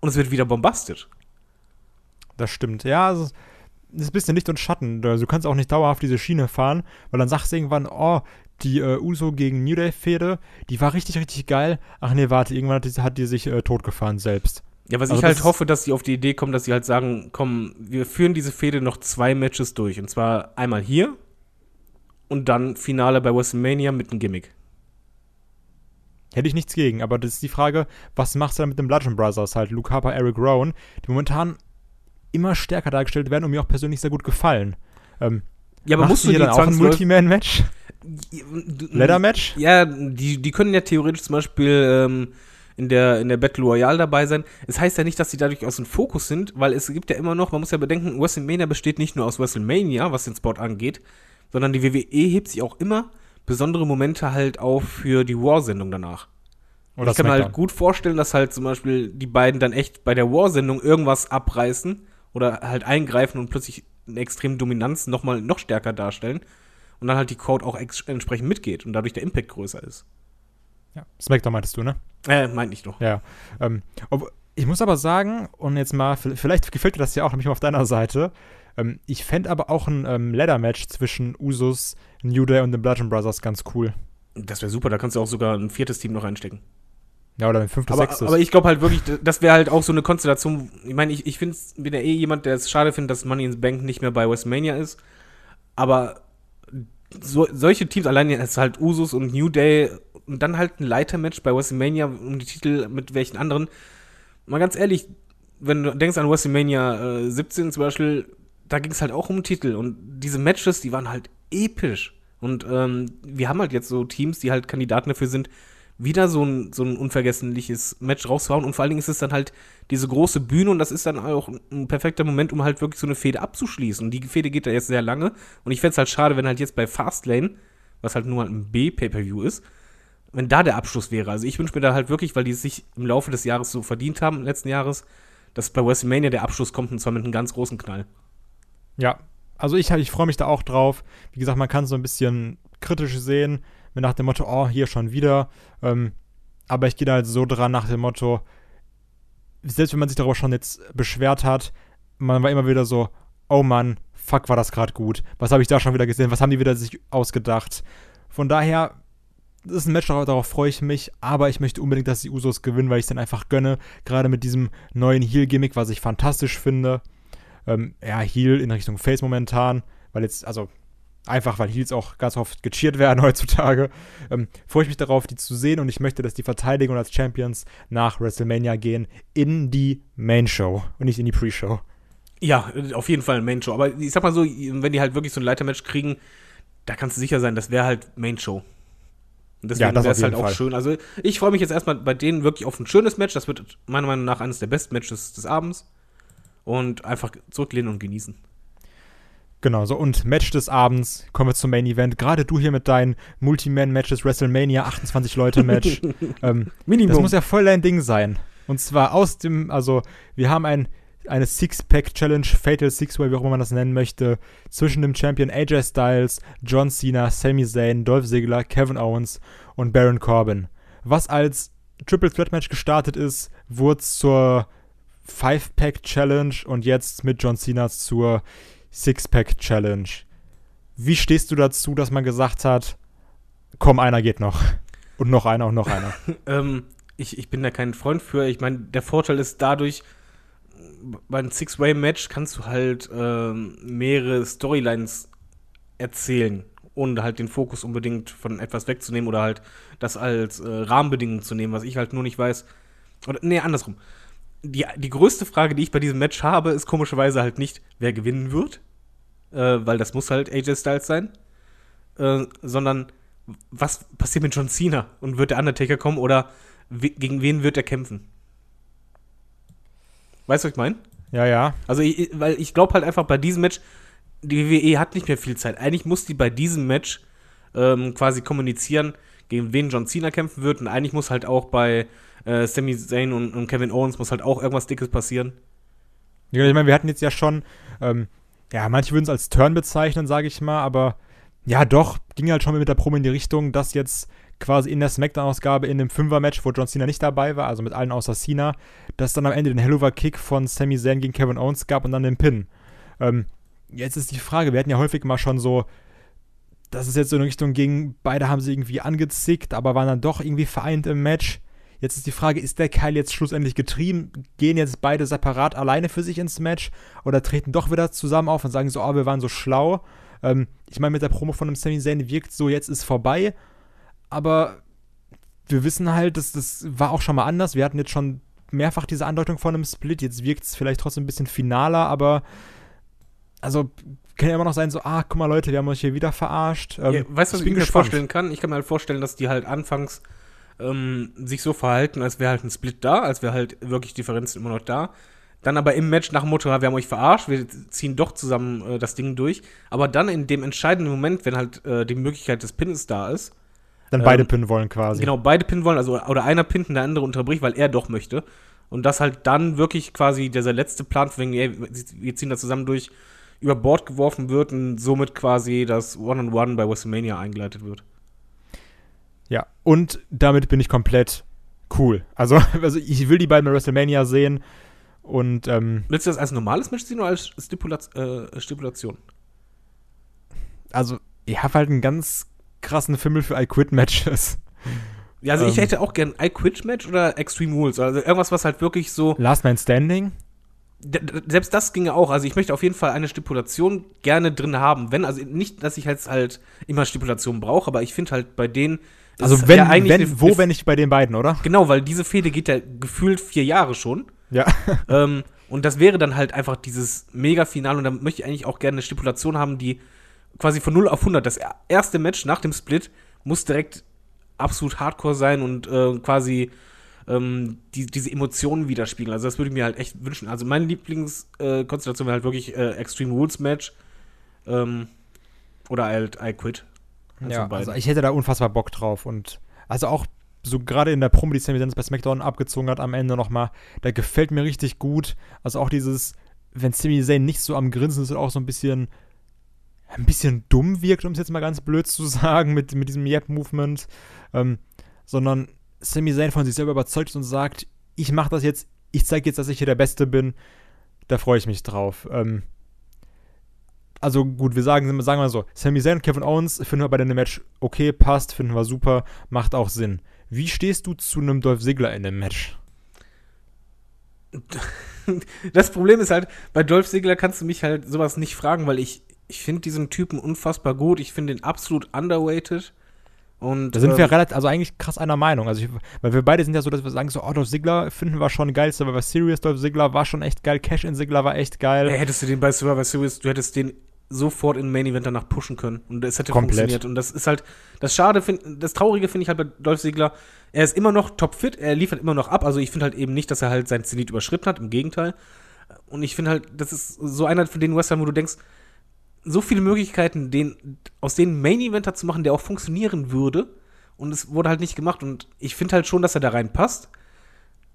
und es wird wieder bombastisch. Das stimmt. Ja, also, es ist ein bisschen Licht und Schatten. Also, du kannst auch nicht dauerhaft diese Schiene fahren, weil dann sagst du irgendwann, oh, die äh, Uso gegen New Day-Fehde, die war richtig, richtig geil. Ach nee, warte, irgendwann hat die, hat die sich äh, totgefahren selbst. Ja, was Also ich halt ist- hoffe, dass sie auf die Idee kommen, dass sie halt sagen, komm, wir führen diese Fehde noch zwei Matches durch. Und zwar einmal hier und dann Finale bei WrestleMania mit einem Gimmick. Hätte ich nichts gegen, aber das ist die Frage, was machst du dann mit den Bludgeon Brothers halt? Luke Harper, Eric Rowan, die momentan immer stärker dargestellt werden und mir auch persönlich sehr gut gefallen. Ähm, Ja, aber musst du die dann auch ein Multiman-Match? Leather-Match? Ja, die, die können ja theoretisch zum Beispiel ähm, in, der, in der Battle Royale dabei sein. Es heißt ja nicht, dass sie dadurch aus dem Fokus sind, weil es gibt ja immer noch, man muss ja bedenken, WrestleMania besteht nicht nur aus WrestleMania, was den Sport angeht, sondern die WWE hebt sich auch immer besondere Momente halt auf für die War-Sendung danach. Oder ich kann mir halt gut vorstellen, dass halt zum Beispiel die beiden dann echt bei der War-Sendung irgendwas abreißen oder halt eingreifen und plötzlich eine extreme Dominanz noch mal noch stärker darstellen und dann halt die Crowd auch entsprechend mitgeht und dadurch der Impact größer ist. Ja, Smackdown meintest du, ne? Äh, meint ich doch. Ja. Ähm, ob, ich muss aber sagen, und jetzt mal, vielleicht gefällt dir das ja auch, nämlich mal auf deiner Seite. Ähm, ich fände aber auch ein ähm, Ladder-Match zwischen Usus, New Day und den Bludgeon Brothers ganz cool. Das wäre super, da kannst du auch sogar ein viertes Team noch einstecken. Ja, oder ein fünftes, Aber, sechstes. aber ich glaube halt wirklich, das wäre halt auch so eine Konstellation. Ich meine, ich, ich find's, bin ja eh jemand, der es schade findet, dass Money in the Bank nicht mehr bei WrestleMania ist. Aber so, solche Teams, allein jetzt halt Usus und New Day und dann halt ein Leitermatch bei WrestleMania um die Titel mit welchen anderen. Mal ganz ehrlich, wenn du denkst an WrestleMania äh, 17 zum Beispiel, da ging es halt auch um Titel. Und diese Matches, die waren halt episch. Und ähm, wir haben halt jetzt so Teams, die halt Kandidaten dafür sind, wieder so ein, so ein unvergessliches Match rauszuhauen. Und vor allen Dingen ist es dann halt diese große Bühne und das ist dann auch ein perfekter Moment, um halt wirklich so eine Fehde abzuschließen. Und die Fehde geht da jetzt sehr lange. Und ich fände es halt schade, wenn halt jetzt bei Fastlane, was halt nur halt ein B-Pay-Per-View ist, wenn da der Abschluss wäre. Also ich wünsche mir da halt wirklich, weil die sich im Laufe des Jahres so verdient haben, letzten Jahres, dass bei WrestleMania der Abschluss kommt und zwar mit einem ganz großen Knall. Ja, also ich, ich freue mich da auch drauf. Wie gesagt, man kann es so ein bisschen kritisch sehen, mit nach dem Motto, oh, hier schon wieder. Ähm, aber ich gehe da halt so dran nach dem Motto, selbst wenn man sich darüber schon jetzt beschwert hat, man war immer wieder so, oh Mann, fuck, war das gerade gut. Was habe ich da schon wieder gesehen? Was haben die wieder sich ausgedacht? Von daher, das ist ein Match, darauf, freue ich mich, aber ich möchte unbedingt, dass die Usos gewinnen, weil ich es dann einfach gönne. Gerade mit diesem neuen Heel-Gimmick, was ich fantastisch finde ähm, ja, Heal in Richtung Face momentan, weil jetzt, also einfach, weil Heals auch ganz oft gecheert werden heutzutage, ähm, freue ich mich darauf, die zu sehen und ich möchte, dass die Verteidigung als Champions nach WrestleMania gehen in die Main Show und nicht in die Pre-Show. Ja, auf jeden Fall ein Main-Show. Aber ich sag mal so, wenn die halt wirklich so ein Leitermatch kriegen, da kannst du sicher sein, das wäre halt Main-Show. Und deswegen Ja, das wäre es halt jeden auch Fall. schön. Also ich freue mich jetzt erstmal bei denen wirklich auf ein schönes Match. Das wird meiner Meinung nach eines der besten Matches des Abends. Und einfach zurücklehnen und genießen. Genau, so und Match des Abends, kommen wir zum Main Event. Gerade du hier mit deinen Multi-Man-Matches, WrestleMania, 28-Leute-Match. ähm, Minimum. Das muss ja voll dein Ding sein. Und zwar aus dem, also wir haben ein, eine Six-Pack-Challenge, Fatal Six-Way, wie auch immer man das nennen möchte, zwischen dem Champion AJ Styles, John Cena, Sami Zayn, Dolph Ziggler, Kevin Owens und Baron Corbin. Was als Triple Threat Match gestartet ist, wurde zur Five-Pack-Challenge und jetzt mit John Cena zur Six-Pack-Challenge. Wie stehst du dazu, dass man gesagt hat, komm, einer geht noch. Und noch einer und noch einer. Ähm, ich, ich bin da kein Freund für. Ich meine, der Vorteil ist dadurch, bei einem Six-Way-Match kannst du halt ähm, mehrere Storylines erzählen, ohne halt den Fokus unbedingt von etwas wegzunehmen oder halt das als äh, Rahmenbedingung zu nehmen, was ich halt nur nicht weiß. Oder, nee, andersrum. Die, die größte Frage, die ich bei diesem Match habe, ist komischerweise halt nicht, wer gewinnen wird, äh, weil das muss halt AJ Styles sein, äh, sondern was passiert mit John Cena und wird der Undertaker kommen oder we gegen wen wird er kämpfen? Weißt du, was ich meine? Ja, ja. Also, ich, weil ich glaube halt einfach bei diesem Match, die WWE hat nicht mehr viel Zeit. Eigentlich muss die bei diesem Match ähm, quasi kommunizieren, gegen wen John Cena kämpfen wird. Und eigentlich muss halt auch bei äh, Sami Zayn und, und Kevin Owens muss halt auch irgendwas Dickes passieren. Ja, ich meine, wir hatten jetzt ja schon, ähm, ja, manche würden es als Turn bezeichnen, sage ich mal, aber ja, doch, ging halt schon mit der Promo in die Richtung, dass jetzt quasi in der Smackdown-Ausgabe in dem Fünfer-Match, wo John Cena nicht dabei war, also mit allen außer Cena, dass dann am Ende den Helluva-Kick von Sami Zayn gegen Kevin Owens gab und dann den Pin. Ähm, jetzt ist die Frage, wir hatten ja häufig mal schon so, dass es jetzt so in Richtung ging, beide haben sie irgendwie angezickt, aber waren dann doch irgendwie vereint im Match. Jetzt ist die Frage, ist der Keil jetzt schlussendlich getrieben? Gehen jetzt beide separat alleine für sich ins Match oder treten doch wieder zusammen auf und sagen so, oh, wir waren so schlau? Ähm, ich meine, mit der Promo von dem Sami Zayn wirkt so, jetzt ist vorbei, aber wir wissen halt, dass das war auch schon mal anders. Wir hatten jetzt schon mehrfach diese Andeutung von einem Split. Jetzt wirkt es vielleicht trotzdem ein bisschen finaler, aber also kann ja immer noch sein, so, ah, guck mal, Leute, wir haben euch hier wieder verarscht. Ähm, ja, weißt du, was ich, ich mir vorstellen kann? Ich kann mir halt vorstellen, dass die halt anfangs ähm, sich so verhalten, als wäre halt ein Split da, als wäre halt wirklich Differenzen immer noch da. Dann aber im Match nach dem Motto, wir haben euch verarscht, wir ziehen doch zusammen äh, das Ding durch. Aber dann in dem entscheidenden Moment, wenn halt äh, die Möglichkeit des Pins da ist. Dann ähm, beide pinnen wollen quasi. Genau, beide pinnen wollen, also oder einer pinnt und der andere unterbricht, weil er doch möchte. Und das halt dann wirklich quasi dieser letzte Plan, von wegen, ey, wir ziehen das zusammen durch, über Bord geworfen wird und somit quasi das One-on-One -on -One bei WrestleMania eingeleitet wird. Ja, und damit bin ich komplett cool. Also, also ich will die beiden bei WrestleMania sehen und ähm, Willst du das als normales Match sehen oder als Stipulat äh, Stipulation? Also, ich habe halt einen ganz krassen Fimmel für I-Quit-Matches. Ja, also ähm, ich hätte auch gern I-Quit-Match oder Extreme Rules. Also irgendwas, was halt wirklich so. Last Man Standing? Selbst das ginge auch. Also ich möchte auf jeden Fall eine Stipulation gerne drin haben. Wenn, also nicht, dass ich jetzt halt immer Stipulationen brauche, aber ich finde halt bei denen. Also wenn, ja wenn eine, wo, wenn nicht bei den beiden, oder? Genau, weil diese Fehde geht ja gefühlt vier Jahre schon. Ja. ähm, und das wäre dann halt einfach dieses Mega-Final und da möchte ich eigentlich auch gerne eine Stipulation haben, die quasi von 0 auf 100, das erste Match nach dem Split muss direkt absolut hardcore sein und äh, quasi ähm, die, diese Emotionen widerspiegeln. Also das würde ich mir halt echt wünschen. Also meine Lieblingskonstellation wäre halt wirklich äh, Extreme Rules Match ähm, oder halt I Quit. Ja, also ich hätte da unfassbar Bock drauf und also auch so gerade in der Promo, die Sammy Dennis bei SmackDown abgezogen hat am Ende nochmal, da gefällt mir richtig gut. Also auch dieses, wenn Sami Zayn nicht so am Grinsen ist und auch so ein bisschen ein bisschen dumm wirkt, um es jetzt mal ganz blöd zu sagen, mit, mit diesem Yep-Movement, ähm, sondern Sami Zayn von sich selber überzeugt und sagt, ich mache das jetzt, ich zeige jetzt, dass ich hier der Beste bin, da freue ich mich drauf. Ähm, also gut, wir sagen, sagen wir so, Sami Zayn und Kevin Owens finden wir bei dem Match okay, passt, finden wir super, macht auch Sinn. Wie stehst du zu einem Dolph Ziggler in dem Match? Das Problem ist halt, bei Dolph Ziggler kannst du mich halt sowas nicht fragen, weil ich, ich finde diesen Typen unfassbar gut. Ich finde ihn absolut underrated. Und, da sind ähm, wir relativ, also eigentlich krass einer Meinung. Also, ich, weil wir beide sind ja so, dass wir sagen, so, oh, Dolph Ziggler finden wir schon geil. Survivor Series Dolph Ziggler war schon echt geil. Cash in Ziggler war echt geil. Ey, hättest du den bei Survivor Series, du hättest den sofort in Main Event danach pushen können. Und es hätte Komplett. funktioniert. Und das ist halt, das Schade, find, das Traurige finde ich halt bei Dolph Ziggler. Er ist immer noch topfit, er liefert immer noch ab. Also, ich finde halt eben nicht, dass er halt sein Zenit überschritten hat. Im Gegenteil. Und ich finde halt, das ist so einer von den Wrestlern, wo du denkst, so viele Möglichkeiten, den, aus denen Main Eventer zu machen, der auch funktionieren würde und es wurde halt nicht gemacht. Und ich finde halt schon, dass er da reinpasst.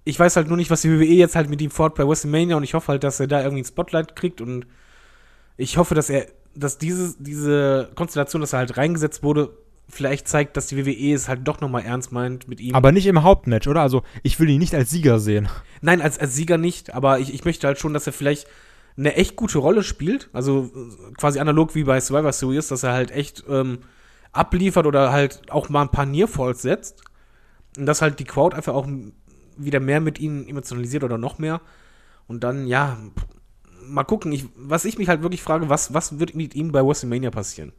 Ich weiß halt nur nicht, was die WWE jetzt halt mit ihm fort bei WrestleMania und ich hoffe halt, dass er da irgendwie ein Spotlight kriegt und ich hoffe, dass er, dass diese, diese Konstellation, dass er halt reingesetzt wurde, vielleicht zeigt, dass die WWE es halt doch nochmal ernst meint mit ihm. Aber nicht im Hauptmatch, oder? Also, ich will ihn nicht als Sieger sehen. Nein, als, als Sieger nicht, aber ich, ich möchte halt schon, dass er vielleicht eine echt gute Rolle spielt. Also quasi analog wie bei Survivor Series, dass er halt echt ähm, abliefert oder halt auch mal ein paar Nearfalls setzt. Und dass halt die Crowd einfach auch wieder mehr mit ihnen emotionalisiert oder noch mehr. Und dann, ja, mal gucken. Ich, was ich mich halt wirklich frage, was, was wird mit ihm bei WrestleMania passieren?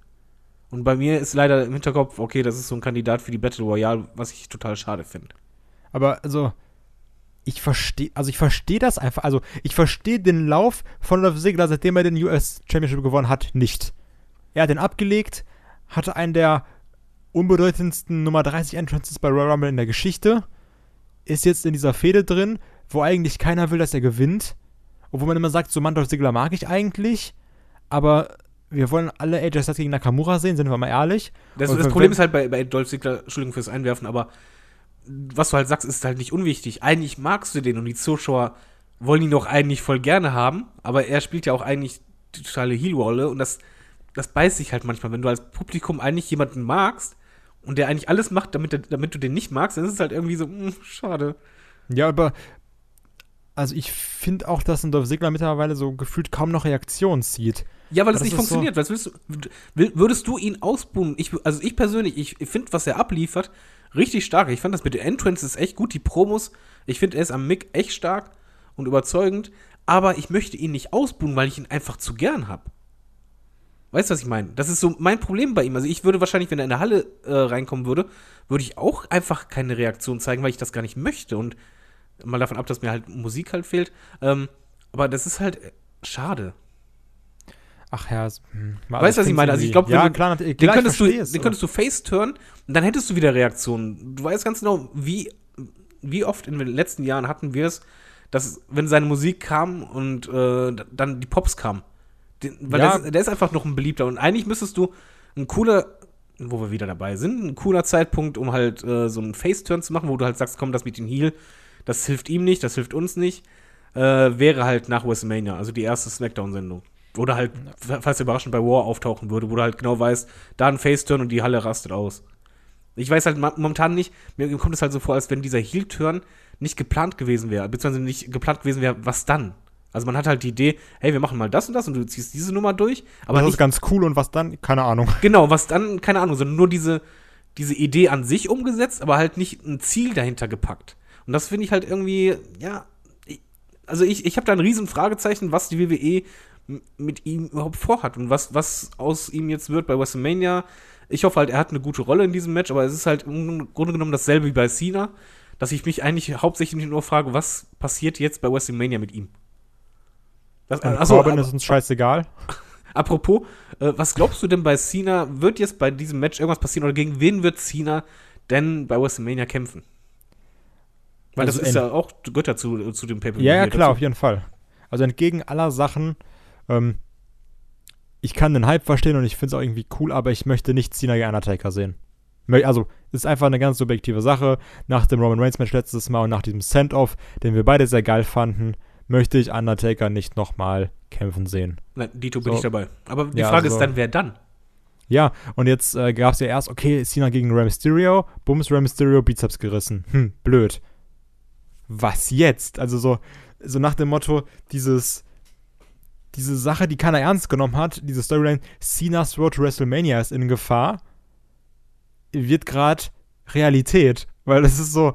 Und bei mir ist leider im Hinterkopf, okay, das ist so ein Kandidat für die Battle Royale, was ich total schade finde. Aber also, ich verstehe, also ich verstehe das einfach, also ich verstehe den Lauf von Dolph Ziggler, seitdem er den US Championship gewonnen hat, nicht. Er hat den abgelegt, hatte einen der unbedeutendsten Nummer 30 Entrances bei Royal Rumble in der Geschichte, ist jetzt in dieser Fehde drin, wo eigentlich keiner will, dass er gewinnt, obwohl man immer sagt, so Mann Dolph Ziggler mag ich eigentlich, aber wir wollen alle AJ Styles gegen Nakamura sehen, sind wir mal ehrlich. Das, das Problem ist halt bei, bei Dolph Ziggler, Entschuldigung fürs Einwerfen, aber was du halt sagst, ist halt nicht unwichtig. Eigentlich magst du den und die Zuschauer wollen ihn doch eigentlich voll gerne haben, aber er spielt ja auch eigentlich die totale Heel-Rolle und das, das beißt sich halt manchmal. Wenn du als Publikum eigentlich jemanden magst und der eigentlich alles macht, damit, damit du den nicht magst, dann ist es halt irgendwie so, mh, schade. Ja, aber also ich finde auch, dass ein Dolph Ziggler mittlerweile so gefühlt kaum noch Reaktionen zieht. Ja, weil es Das nicht funktioniert. Was willst du, würdest du ihn ausbuhen? Ich, also ich persönlich, ich finde, was er abliefert, richtig stark. Ich fand das mit den Entrances echt gut. Die Promos, ich finde, er ist am Mic echt stark und überzeugend. Aber ich möchte ihn nicht ausbuhen, weil ich ihn einfach zu gern habe. Weißt du, was ich meine? Das ist so mein Problem bei ihm. Also ich würde wahrscheinlich, wenn er in der Halle äh, reinkommen würde, würde ich auch einfach keine Reaktion zeigen, weil ich das gar nicht möchte. Und mal davon ab, dass mir halt Musik halt fehlt. Ähm, aber das ist halt äh, schade. Ach ja, es- hm, Weißt du, was ich meine? Also ich glaube, ja, klar, Den klar, ich könntest, du, den könntest du face-turn und dann hättest du wieder Reaktionen. Du weißt ganz genau, wie, wie oft in den letzten Jahren hatten wir es, dass, wenn seine Musik kam und äh, dann die Pops kamen. Den, weil Ja. der, ist, der ist einfach noch ein beliebter. Und eigentlich müsstest du ein cooler, wo wir wieder dabei sind, ein cooler Zeitpunkt, um halt äh, so einen Face-Turn zu machen, wo du halt sagst, komm, das mit dem Heal, das hilft ihm nicht, das hilft uns nicht, äh, wäre halt nach WrestleMania, also die erste Smackdown-Sendung. Oder halt, falls er überraschend bei War auftauchen würde, wo du halt genau weißt, da ein Face-Turn und die Halle rastet aus. Ich weiß halt momentan nicht, mir kommt es halt so vor, als wenn dieser Heel-Turn nicht geplant gewesen wäre, beziehungsweise nicht geplant gewesen wäre, was dann? Also man hat halt die Idee, hey, wir machen mal das und das und du ziehst diese Nummer durch, aber das ist ganz cool und was dann? Keine Ahnung. Genau, was dann, keine Ahnung, sondern nur diese, diese Idee an sich umgesetzt, aber halt nicht ein Ziel dahinter gepackt. Und das finde ich halt irgendwie, ja, also ich, ich habe da ein riesen Fragezeichen, was die WWE mit ihm überhaupt vorhat und was, was aus ihm jetzt wird bei WrestleMania. Ich hoffe halt, er hat eine gute Rolle in diesem Match, aber es ist halt im Grunde genommen dasselbe wie bei Cena, dass ich mich eigentlich hauptsächlich nur frage, was passiert jetzt bei WrestleMania mit ihm? Das, Und achso, Corbin aber- ist uns scheißegal. Apropos, äh, was glaubst du denn bei Cena? Wird jetzt bei diesem Match irgendwas passieren oder gegen wen wird Cena denn bei WrestleMania kämpfen? Weil Also das ist ja auch, gehört ja zu, zu dem Paper. Ja, ja, klar, auf jeden Fall. Also entgegen aller Sachen, ähm, ich kann den Hype verstehen und ich finde es auch irgendwie cool, aber ich möchte nicht Cena gegen Undertaker sehen. Also, es ist einfach eine ganz subjektive Sache. Nach dem Roman Reigns Match letztes Mal und nach diesem Send-Off, den wir beide sehr geil fanden, möchte ich Undertaker nicht nochmal kämpfen sehen. Nein, Dito bin So. ich dabei. Aber die Ja, Frage also- ist dann, wer dann? Ja, und jetzt äh, gab es ja erst, okay, Cena gegen Rey Mysterio, Bums, Rey Mysterio, Bizeps gerissen. Hm, blöd. Was jetzt? Also so, so nach dem Motto, dieses, diese Sache, die keiner ernst genommen hat, diese Storyline, Cena's Road to WrestleMania ist in Gefahr, wird gerade Realität. Weil es ist so,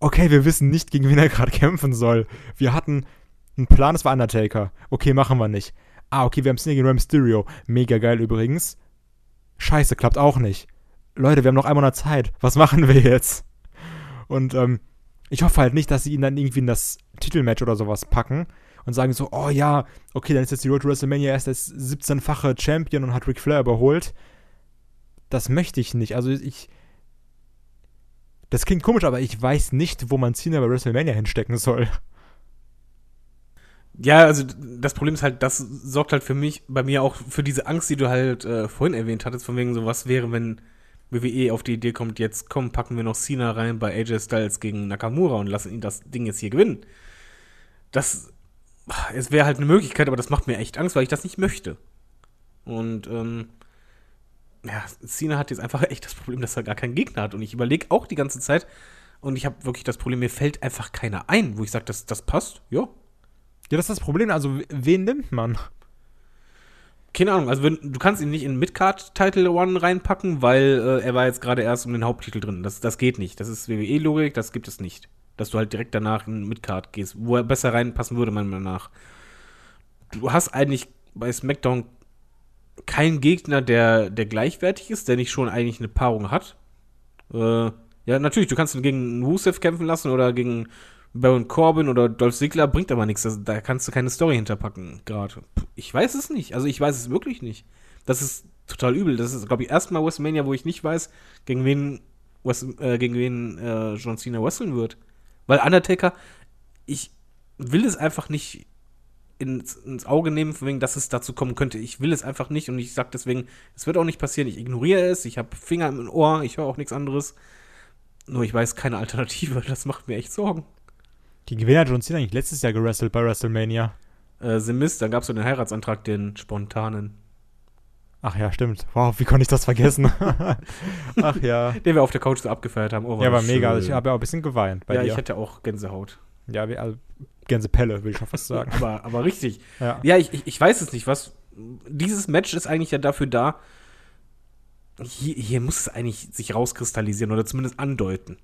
okay, wir wissen nicht, gegen wen er gerade kämpfen soll. Wir hatten einen Plan, das war Undertaker. Okay, machen wir nicht. Ah, okay, wir haben Cena gegen Rey Mysterio. Mega geil übrigens. Scheiße, klappt auch nicht. Leute, wir haben noch einen Monat Zeit. Was machen wir jetzt? Und ähm, ich hoffe halt nicht, dass sie ihn dann irgendwie in das Titelmatch oder sowas packen und sagen so, oh ja, okay, dann ist jetzt die Road to WrestleMania erst als 17-fache Champion und hat Ric Flair überholt. Das möchte ich nicht. Also ich. Das klingt komisch, aber ich weiß nicht, wo man Cena bei WrestleMania hinstecken soll. Ja, also das Problem ist halt, das sorgt halt für mich, bei mir auch für diese Angst, die du halt äh, vorhin erwähnt hattest, von wegen so, was wäre, wenn WWE auf die Idee kommt, jetzt komm, packen wir noch Cena rein bei AJ Styles gegen Nakamura und lassen ihn das Ding jetzt hier gewinnen. Das, es wäre halt eine Möglichkeit, aber das macht mir echt Angst, weil ich das nicht möchte. Und, ähm, ja, Cena hat jetzt einfach echt das Problem, dass er gar keinen Gegner hat. Und ich überlege auch die ganze Zeit, und ich habe wirklich das Problem, mir fällt einfach keiner ein, wo ich sage, das, das passt, ja, Ja, das ist das Problem. Also, wen nimmt man? Keine Ahnung, also wenn, du kannst ihn nicht in Midcard Title One reinpacken, weil äh, er war jetzt gerade erst um den Haupttitel drin. Das, das geht nicht. Das ist WWE-Logik, das gibt es nicht. Dass du halt direkt danach in Midcard gehst, wo er besser reinpassen würde, meiner Meinung nach. Du hast eigentlich bei SmackDown keinen Gegner, der, der gleichwertig ist, der nicht schon eigentlich eine Paarung hat. Äh, ja, natürlich, du kannst ihn gegen Rusev kämpfen lassen oder gegen Baron Corbin oder Dolph Ziggler, bringt aber nichts. Das, da kannst du keine Story hinterpacken, gerade. Ich weiß es nicht. Also ich weiß es wirklich nicht. Das ist total übel. Das ist, glaube ich, erstmal WrestleMania, wo ich nicht weiß, gegen wen, West, äh, gegen wen äh, John Cena wresteln wird. Weil Undertaker, ich will es einfach nicht ins, ins Auge nehmen, von wegen, dass es dazu kommen könnte. Ich will es einfach nicht und ich sage deswegen, es wird auch nicht passieren. Ich ignoriere es, ich habe Finger im Ohr, ich höre auch nichts anderes. Nur ich weiß keine Alternative, das macht mir echt Sorgen. Gegen wen hat John Cena eigentlich letztes Jahr gewrestelt bei WrestleMania? Äh, Mist, dann gab es so den Heiratsantrag, den spontanen. Ach ja, stimmt. Wow, wie konnte ich das vergessen? Ach ja. Den wir auf der Couch so abgefeiert haben. Oh, Ja, war mega. schön. Ich habe ja auch ein bisschen geweint bei ja, dir. ich hatte auch Gänsehaut. ja, wie, also, Gänsepelle, will ich schon fast sagen. Aber, aber richtig. Ja. Ja, ich, ich, ich weiß es nicht. Was. Dieses Match ist eigentlich ja dafür da. Hier, hier muss es eigentlich sich rauskristallisieren oder zumindest andeuten.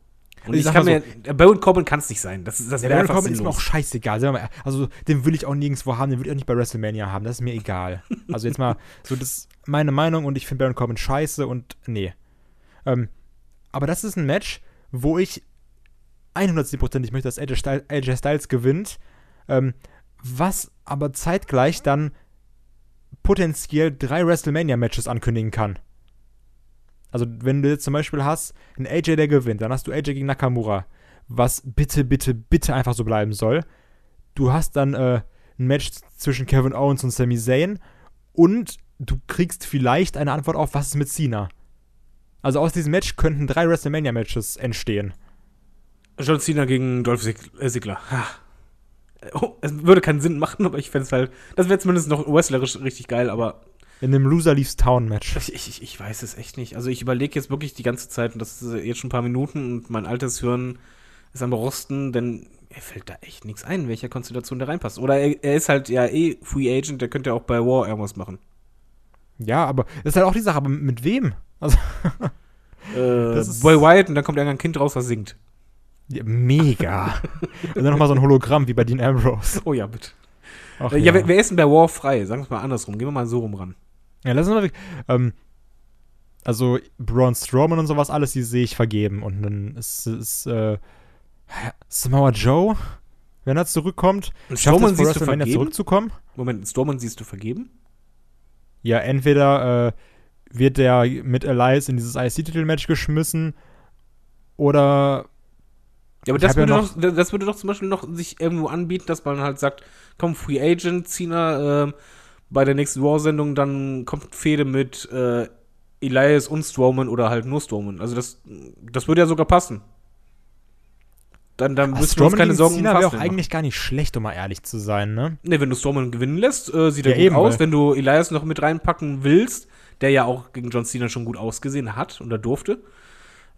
Und Ich ich, kann mir. Baron Corbin kann es nicht sein. Das, das Baron Corbin ist mir sinnlos. auch scheißegal. Also, den will ich auch nirgendwo haben, den will ich auch nicht bei WrestleMania haben. Das ist mir egal. Also, jetzt mal, so, das ist meine Meinung und ich finde Baron Corbin scheiße und nee. Ähm, aber das ist ein Match, wo ich 110% möchte, dass AJ Styles, AJ Styles gewinnt, ähm, was aber zeitgleich dann potenziell drei WrestleMania-Matches ankündigen kann. Also, wenn du jetzt zum Beispiel hast, einen AJ, der gewinnt, dann hast du AJ gegen Nakamura, was bitte, bitte, bitte einfach so bleiben soll. Du hast dann äh, ein Match zwischen Kevin Owens und Sami Zayn und du kriegst vielleicht eine Antwort auf, was ist mit Cena. Also aus diesem Match könnten drei WrestleMania-Matches entstehen. John Cena gegen Dolph äh, Ziggler. Oh, es würde keinen Sinn machen, aber ich fände es halt. Das wäre zumindest noch wrestlerisch richtig geil, aber In einem Loser Leaves Town Match. ich, ich, ich weiß es echt nicht. Also ich überlege jetzt wirklich die ganze Zeit, und das ist jetzt schon ein paar Minuten und mein altes Hirn ist am Rosten, denn mir fällt da echt nichts ein, in welcher Konstellation der reinpasst. Oder er, er ist halt ja eh Free Agent, der könnte ja auch bei War irgendwas machen. Ja, aber das ist halt auch die Sache, aber mit wem? Also, Äh, Boy Wyatt und dann kommt irgendein Kind raus, was singt. ja, mega. und dann nochmal so ein Hologramm wie bei Dean Ambrose. Oh ja, bitte. Ach, Äh, ja, wer, wer ist denn bei War frei? Sagen wir mal andersrum. Gehen wir mal so rum ran. Ja, lass uns mal weg. Ähm, also Braun Strowman und sowas, alles, die sehe ich vergeben. Und dann ist, ist äh, Samoa Joe, wenn er zurückkommt, Strowman es siehst du vergeben? zurückzukommen. Moment, Strowman siehst du vergeben? Ja, entweder äh, wird der mit Elias in dieses IC-Titel-Match geschmissen oder Ja, aber das hab ja würde, noch- doch, das würde doch zum Beispiel noch sich irgendwo anbieten, dass man halt sagt, komm, Free Agent, Cena, ähm, bei der nächsten War-Sendung, dann kommt Fehde mit äh, Elias und Strowman oder halt nur Strowman. Also das, das würde ja sogar passen. Dann, dann müssen wir uns keine Sorgen Cena wäre auch machen. eigentlich gar nicht schlecht, um mal ehrlich zu sein, ne? Ne, wenn du Strowman gewinnen lässt, äh, sieht er Ja, gut eben, aus. weil- Wenn du Elias noch mit reinpacken willst, der ja auch gegen John Cena schon gut ausgesehen hat oder durfte.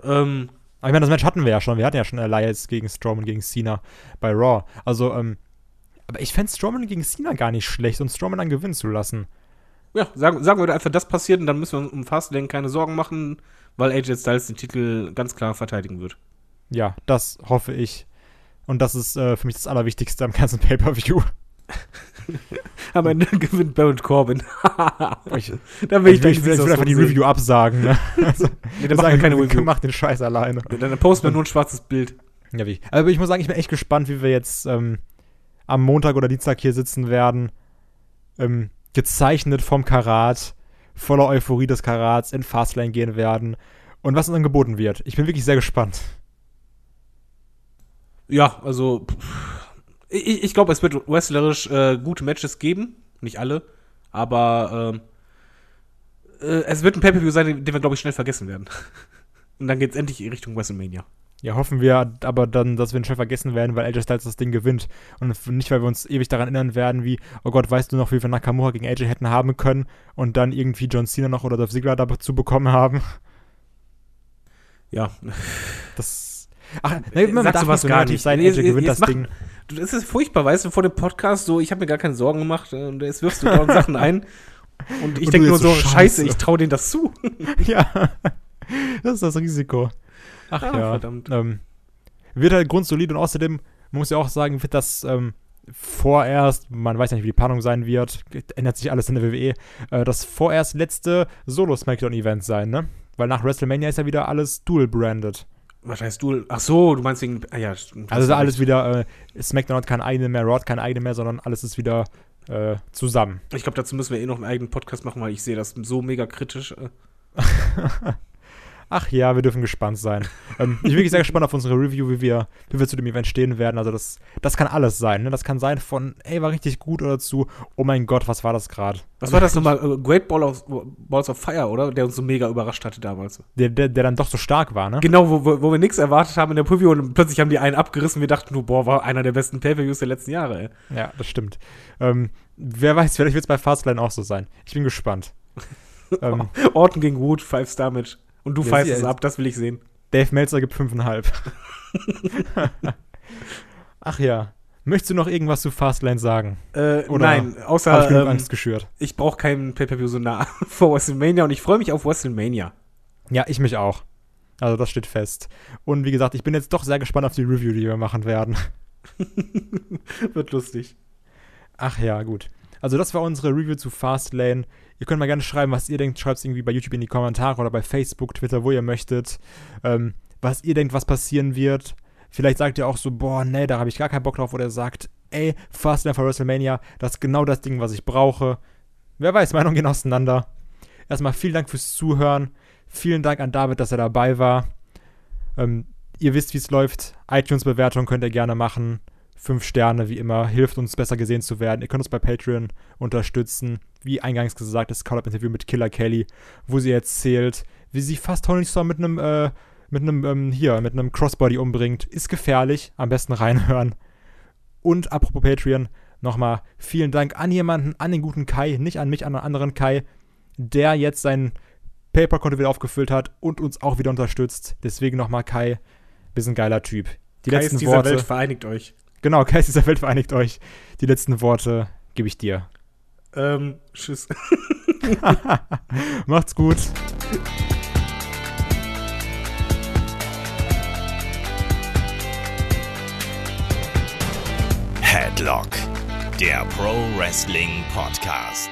Ähm, Aber ich meine, das Match hatten wir ja schon. Wir hatten ja schon Elias gegen Strowman gegen Cena bei Raw. Also, ähm, aber ich fände Strowman gegen Cena gar nicht schlecht und Strowman dann gewinnen zu lassen. ja, sagen, sagen wir einfach, das passiert und dann müssen wir uns um Fastlane keine Sorgen machen, weil AJ Styles den Titel ganz klar verteidigen wird. Ja, das hoffe ich. Und das ist äh, für mich das Allerwichtigste am ganzen Pay-Per-View. Am Ende gewinnt Baron Corbin. Ich, dann ich will, ich will, ich will einfach die Review absagen. Ne? Also, Nee, macht ja sagen, keine wir- Review. Mach den Scheiß alleine. Dann posten wir nur ein schwarzes Bild. Ja, wie. Aber ich muss sagen, ich bin echt gespannt, wie wir jetzt ähm, am Montag oder Dienstag hier sitzen werden. Ähm, gezeichnet vom Karat, voller Euphorie des Karats, in Fastlane gehen werden. Und was uns dann geboten wird. Ich bin wirklich sehr gespannt. Ja, also ich, ich glaube, es wird wrestlerisch äh, gute Matches geben. Nicht alle, aber ähm, äh, es wird ein Pay-Per-View sein, den den wir, glaube ich, schnell vergessen werden. Und dann geht es endlich in Richtung WrestleMania. Ja, hoffen wir aber dann, dass wir ihn schnell vergessen werden, weil AJ Styles das Ding gewinnt. Und nicht, weil wir uns ewig daran erinnern werden, wie, oh Gott, weißt du noch, wie wir Nakamura gegen AJ hätten haben können und dann irgendwie John Cena noch oder Dolph Ziggler dazu bekommen haben. Ja, Das. Ach, ne, man Sag darf so gar nicht. sein, AJ gewinnt jetzt das mach- Ding. Du, das ist furchtbar, weißt du, vor dem Podcast so, ich habe mir gar keine Sorgen gemacht äh, und jetzt wirfst du da Sachen ein. Und ich denke nur so, scheiße, Scheiße. ich traue denen das zu. ja, das ist das Risiko. Ach Ah, ja, verdammt. Ähm, wird halt grundsolid und außerdem, man muss ja auch sagen, wird das ähm, vorerst, man weiß ja nicht, wie die Planung sein wird, ändert sich alles in der WWE, äh, das vorerst letzte Solo-Smackdown-Event sein, ne? Weil nach WrestleMania ist ja wieder alles dual-branded. Was heißt du? Ach so, du meinst wegen, ah ja, stimmt, Also ist alles wieder, äh, SmackDown hat kein eigene mehr, Raw hat keine eigene mehr, sondern alles ist wieder äh, zusammen. Ich glaube, dazu müssen wir eh noch einen eigenen Podcast machen, weil ich sehe das so mega kritisch. Ach ja, wir dürfen gespannt sein. ähm, ich bin wirklich sehr gespannt auf unsere Review, wie wir, wie wir zu dem Event stehen werden. Also das, das kann alles sein. Ne? Das kann sein von, ey, war richtig gut oder zu, oh mein Gott, was war das gerade? Was war das nochmal? Äh, Great Ball of, Balls of Fire, oder? Der uns so mega überrascht hatte damals. Der, der, der dann doch so stark war, ne? Genau, wo, wo, wo wir nichts erwartet haben in der Preview und plötzlich haben die einen abgerissen. Wir dachten nur, boah, war einer der besten Pay-Per-Views der letzten Jahre, ey. Ja, das stimmt. Ähm, wer weiß, vielleicht wird es bei Fastlane auch so sein. Ich bin gespannt. ähm, Orton gegen Wood, Five-Star-Match. Und du Ja, feierst es ab, das will ich sehen. Dave Meltzer gibt 5,5. Ach ja. Möchtest du noch irgendwas zu Fastlane sagen? Äh, nein, ich außer genug ähm, Angst geschürt? ich brauche keinen Pay-Per-View so nah vor WrestleMania und ich freue mich auf WrestleMania. Ja, ich mich auch. Also das steht fest. Und wie gesagt, ich bin jetzt doch sehr gespannt auf die Review, die wir machen werden. Wird lustig. Ach ja, gut. Also das war unsere Review zu Fastlane. Ihr könnt mal gerne schreiben, was ihr denkt. Schreibt es irgendwie bei YouTube in die Kommentare oder bei Facebook, Twitter, wo ihr möchtet. Ähm, was ihr denkt, was passieren wird. Vielleicht sagt ihr auch so, boah, nee, da habe ich gar keinen Bock drauf. Oder sagt, ey, Fastlane für WrestleMania, das ist genau das Ding, was ich brauche. Wer weiß, Meinungen gehen auseinander. Erstmal vielen Dank fürs Zuhören. Vielen Dank an David, dass er dabei war. Ähm, ihr wisst, wie es läuft. iTunes-Bewertung könnt ihr gerne machen. Fünf Sterne, wie immer, hilft uns besser gesehen zu werden. Ihr könnt uns bei Patreon unterstützen. Wie eingangs gesagt, das Call-Up-Interview mit Killer Kelly, wo sie erzählt, wie sie fast Tony Storm mit einem, äh, mit einem, ähm, hier, mit einem Crossbody umbringt. Ist gefährlich, am besten reinhören. Und apropos Patreon, nochmal vielen Dank an jemanden, an den guten Kai, nicht an mich, an einen anderen Kai, der jetzt sein PayPal-Konto wieder aufgefüllt hat und uns auch wieder unterstützt. Deswegen nochmal Kai, bist ein geiler Typ. Die Geist letzten dieser Worte. Welt vereinigt euch. Genau, Geist dieser Welt vereinigt euch. Die letzten Worte gebe ich dir. Ähm, tschüss. Macht's gut. Headlock, der Pro Wrestling Podcast.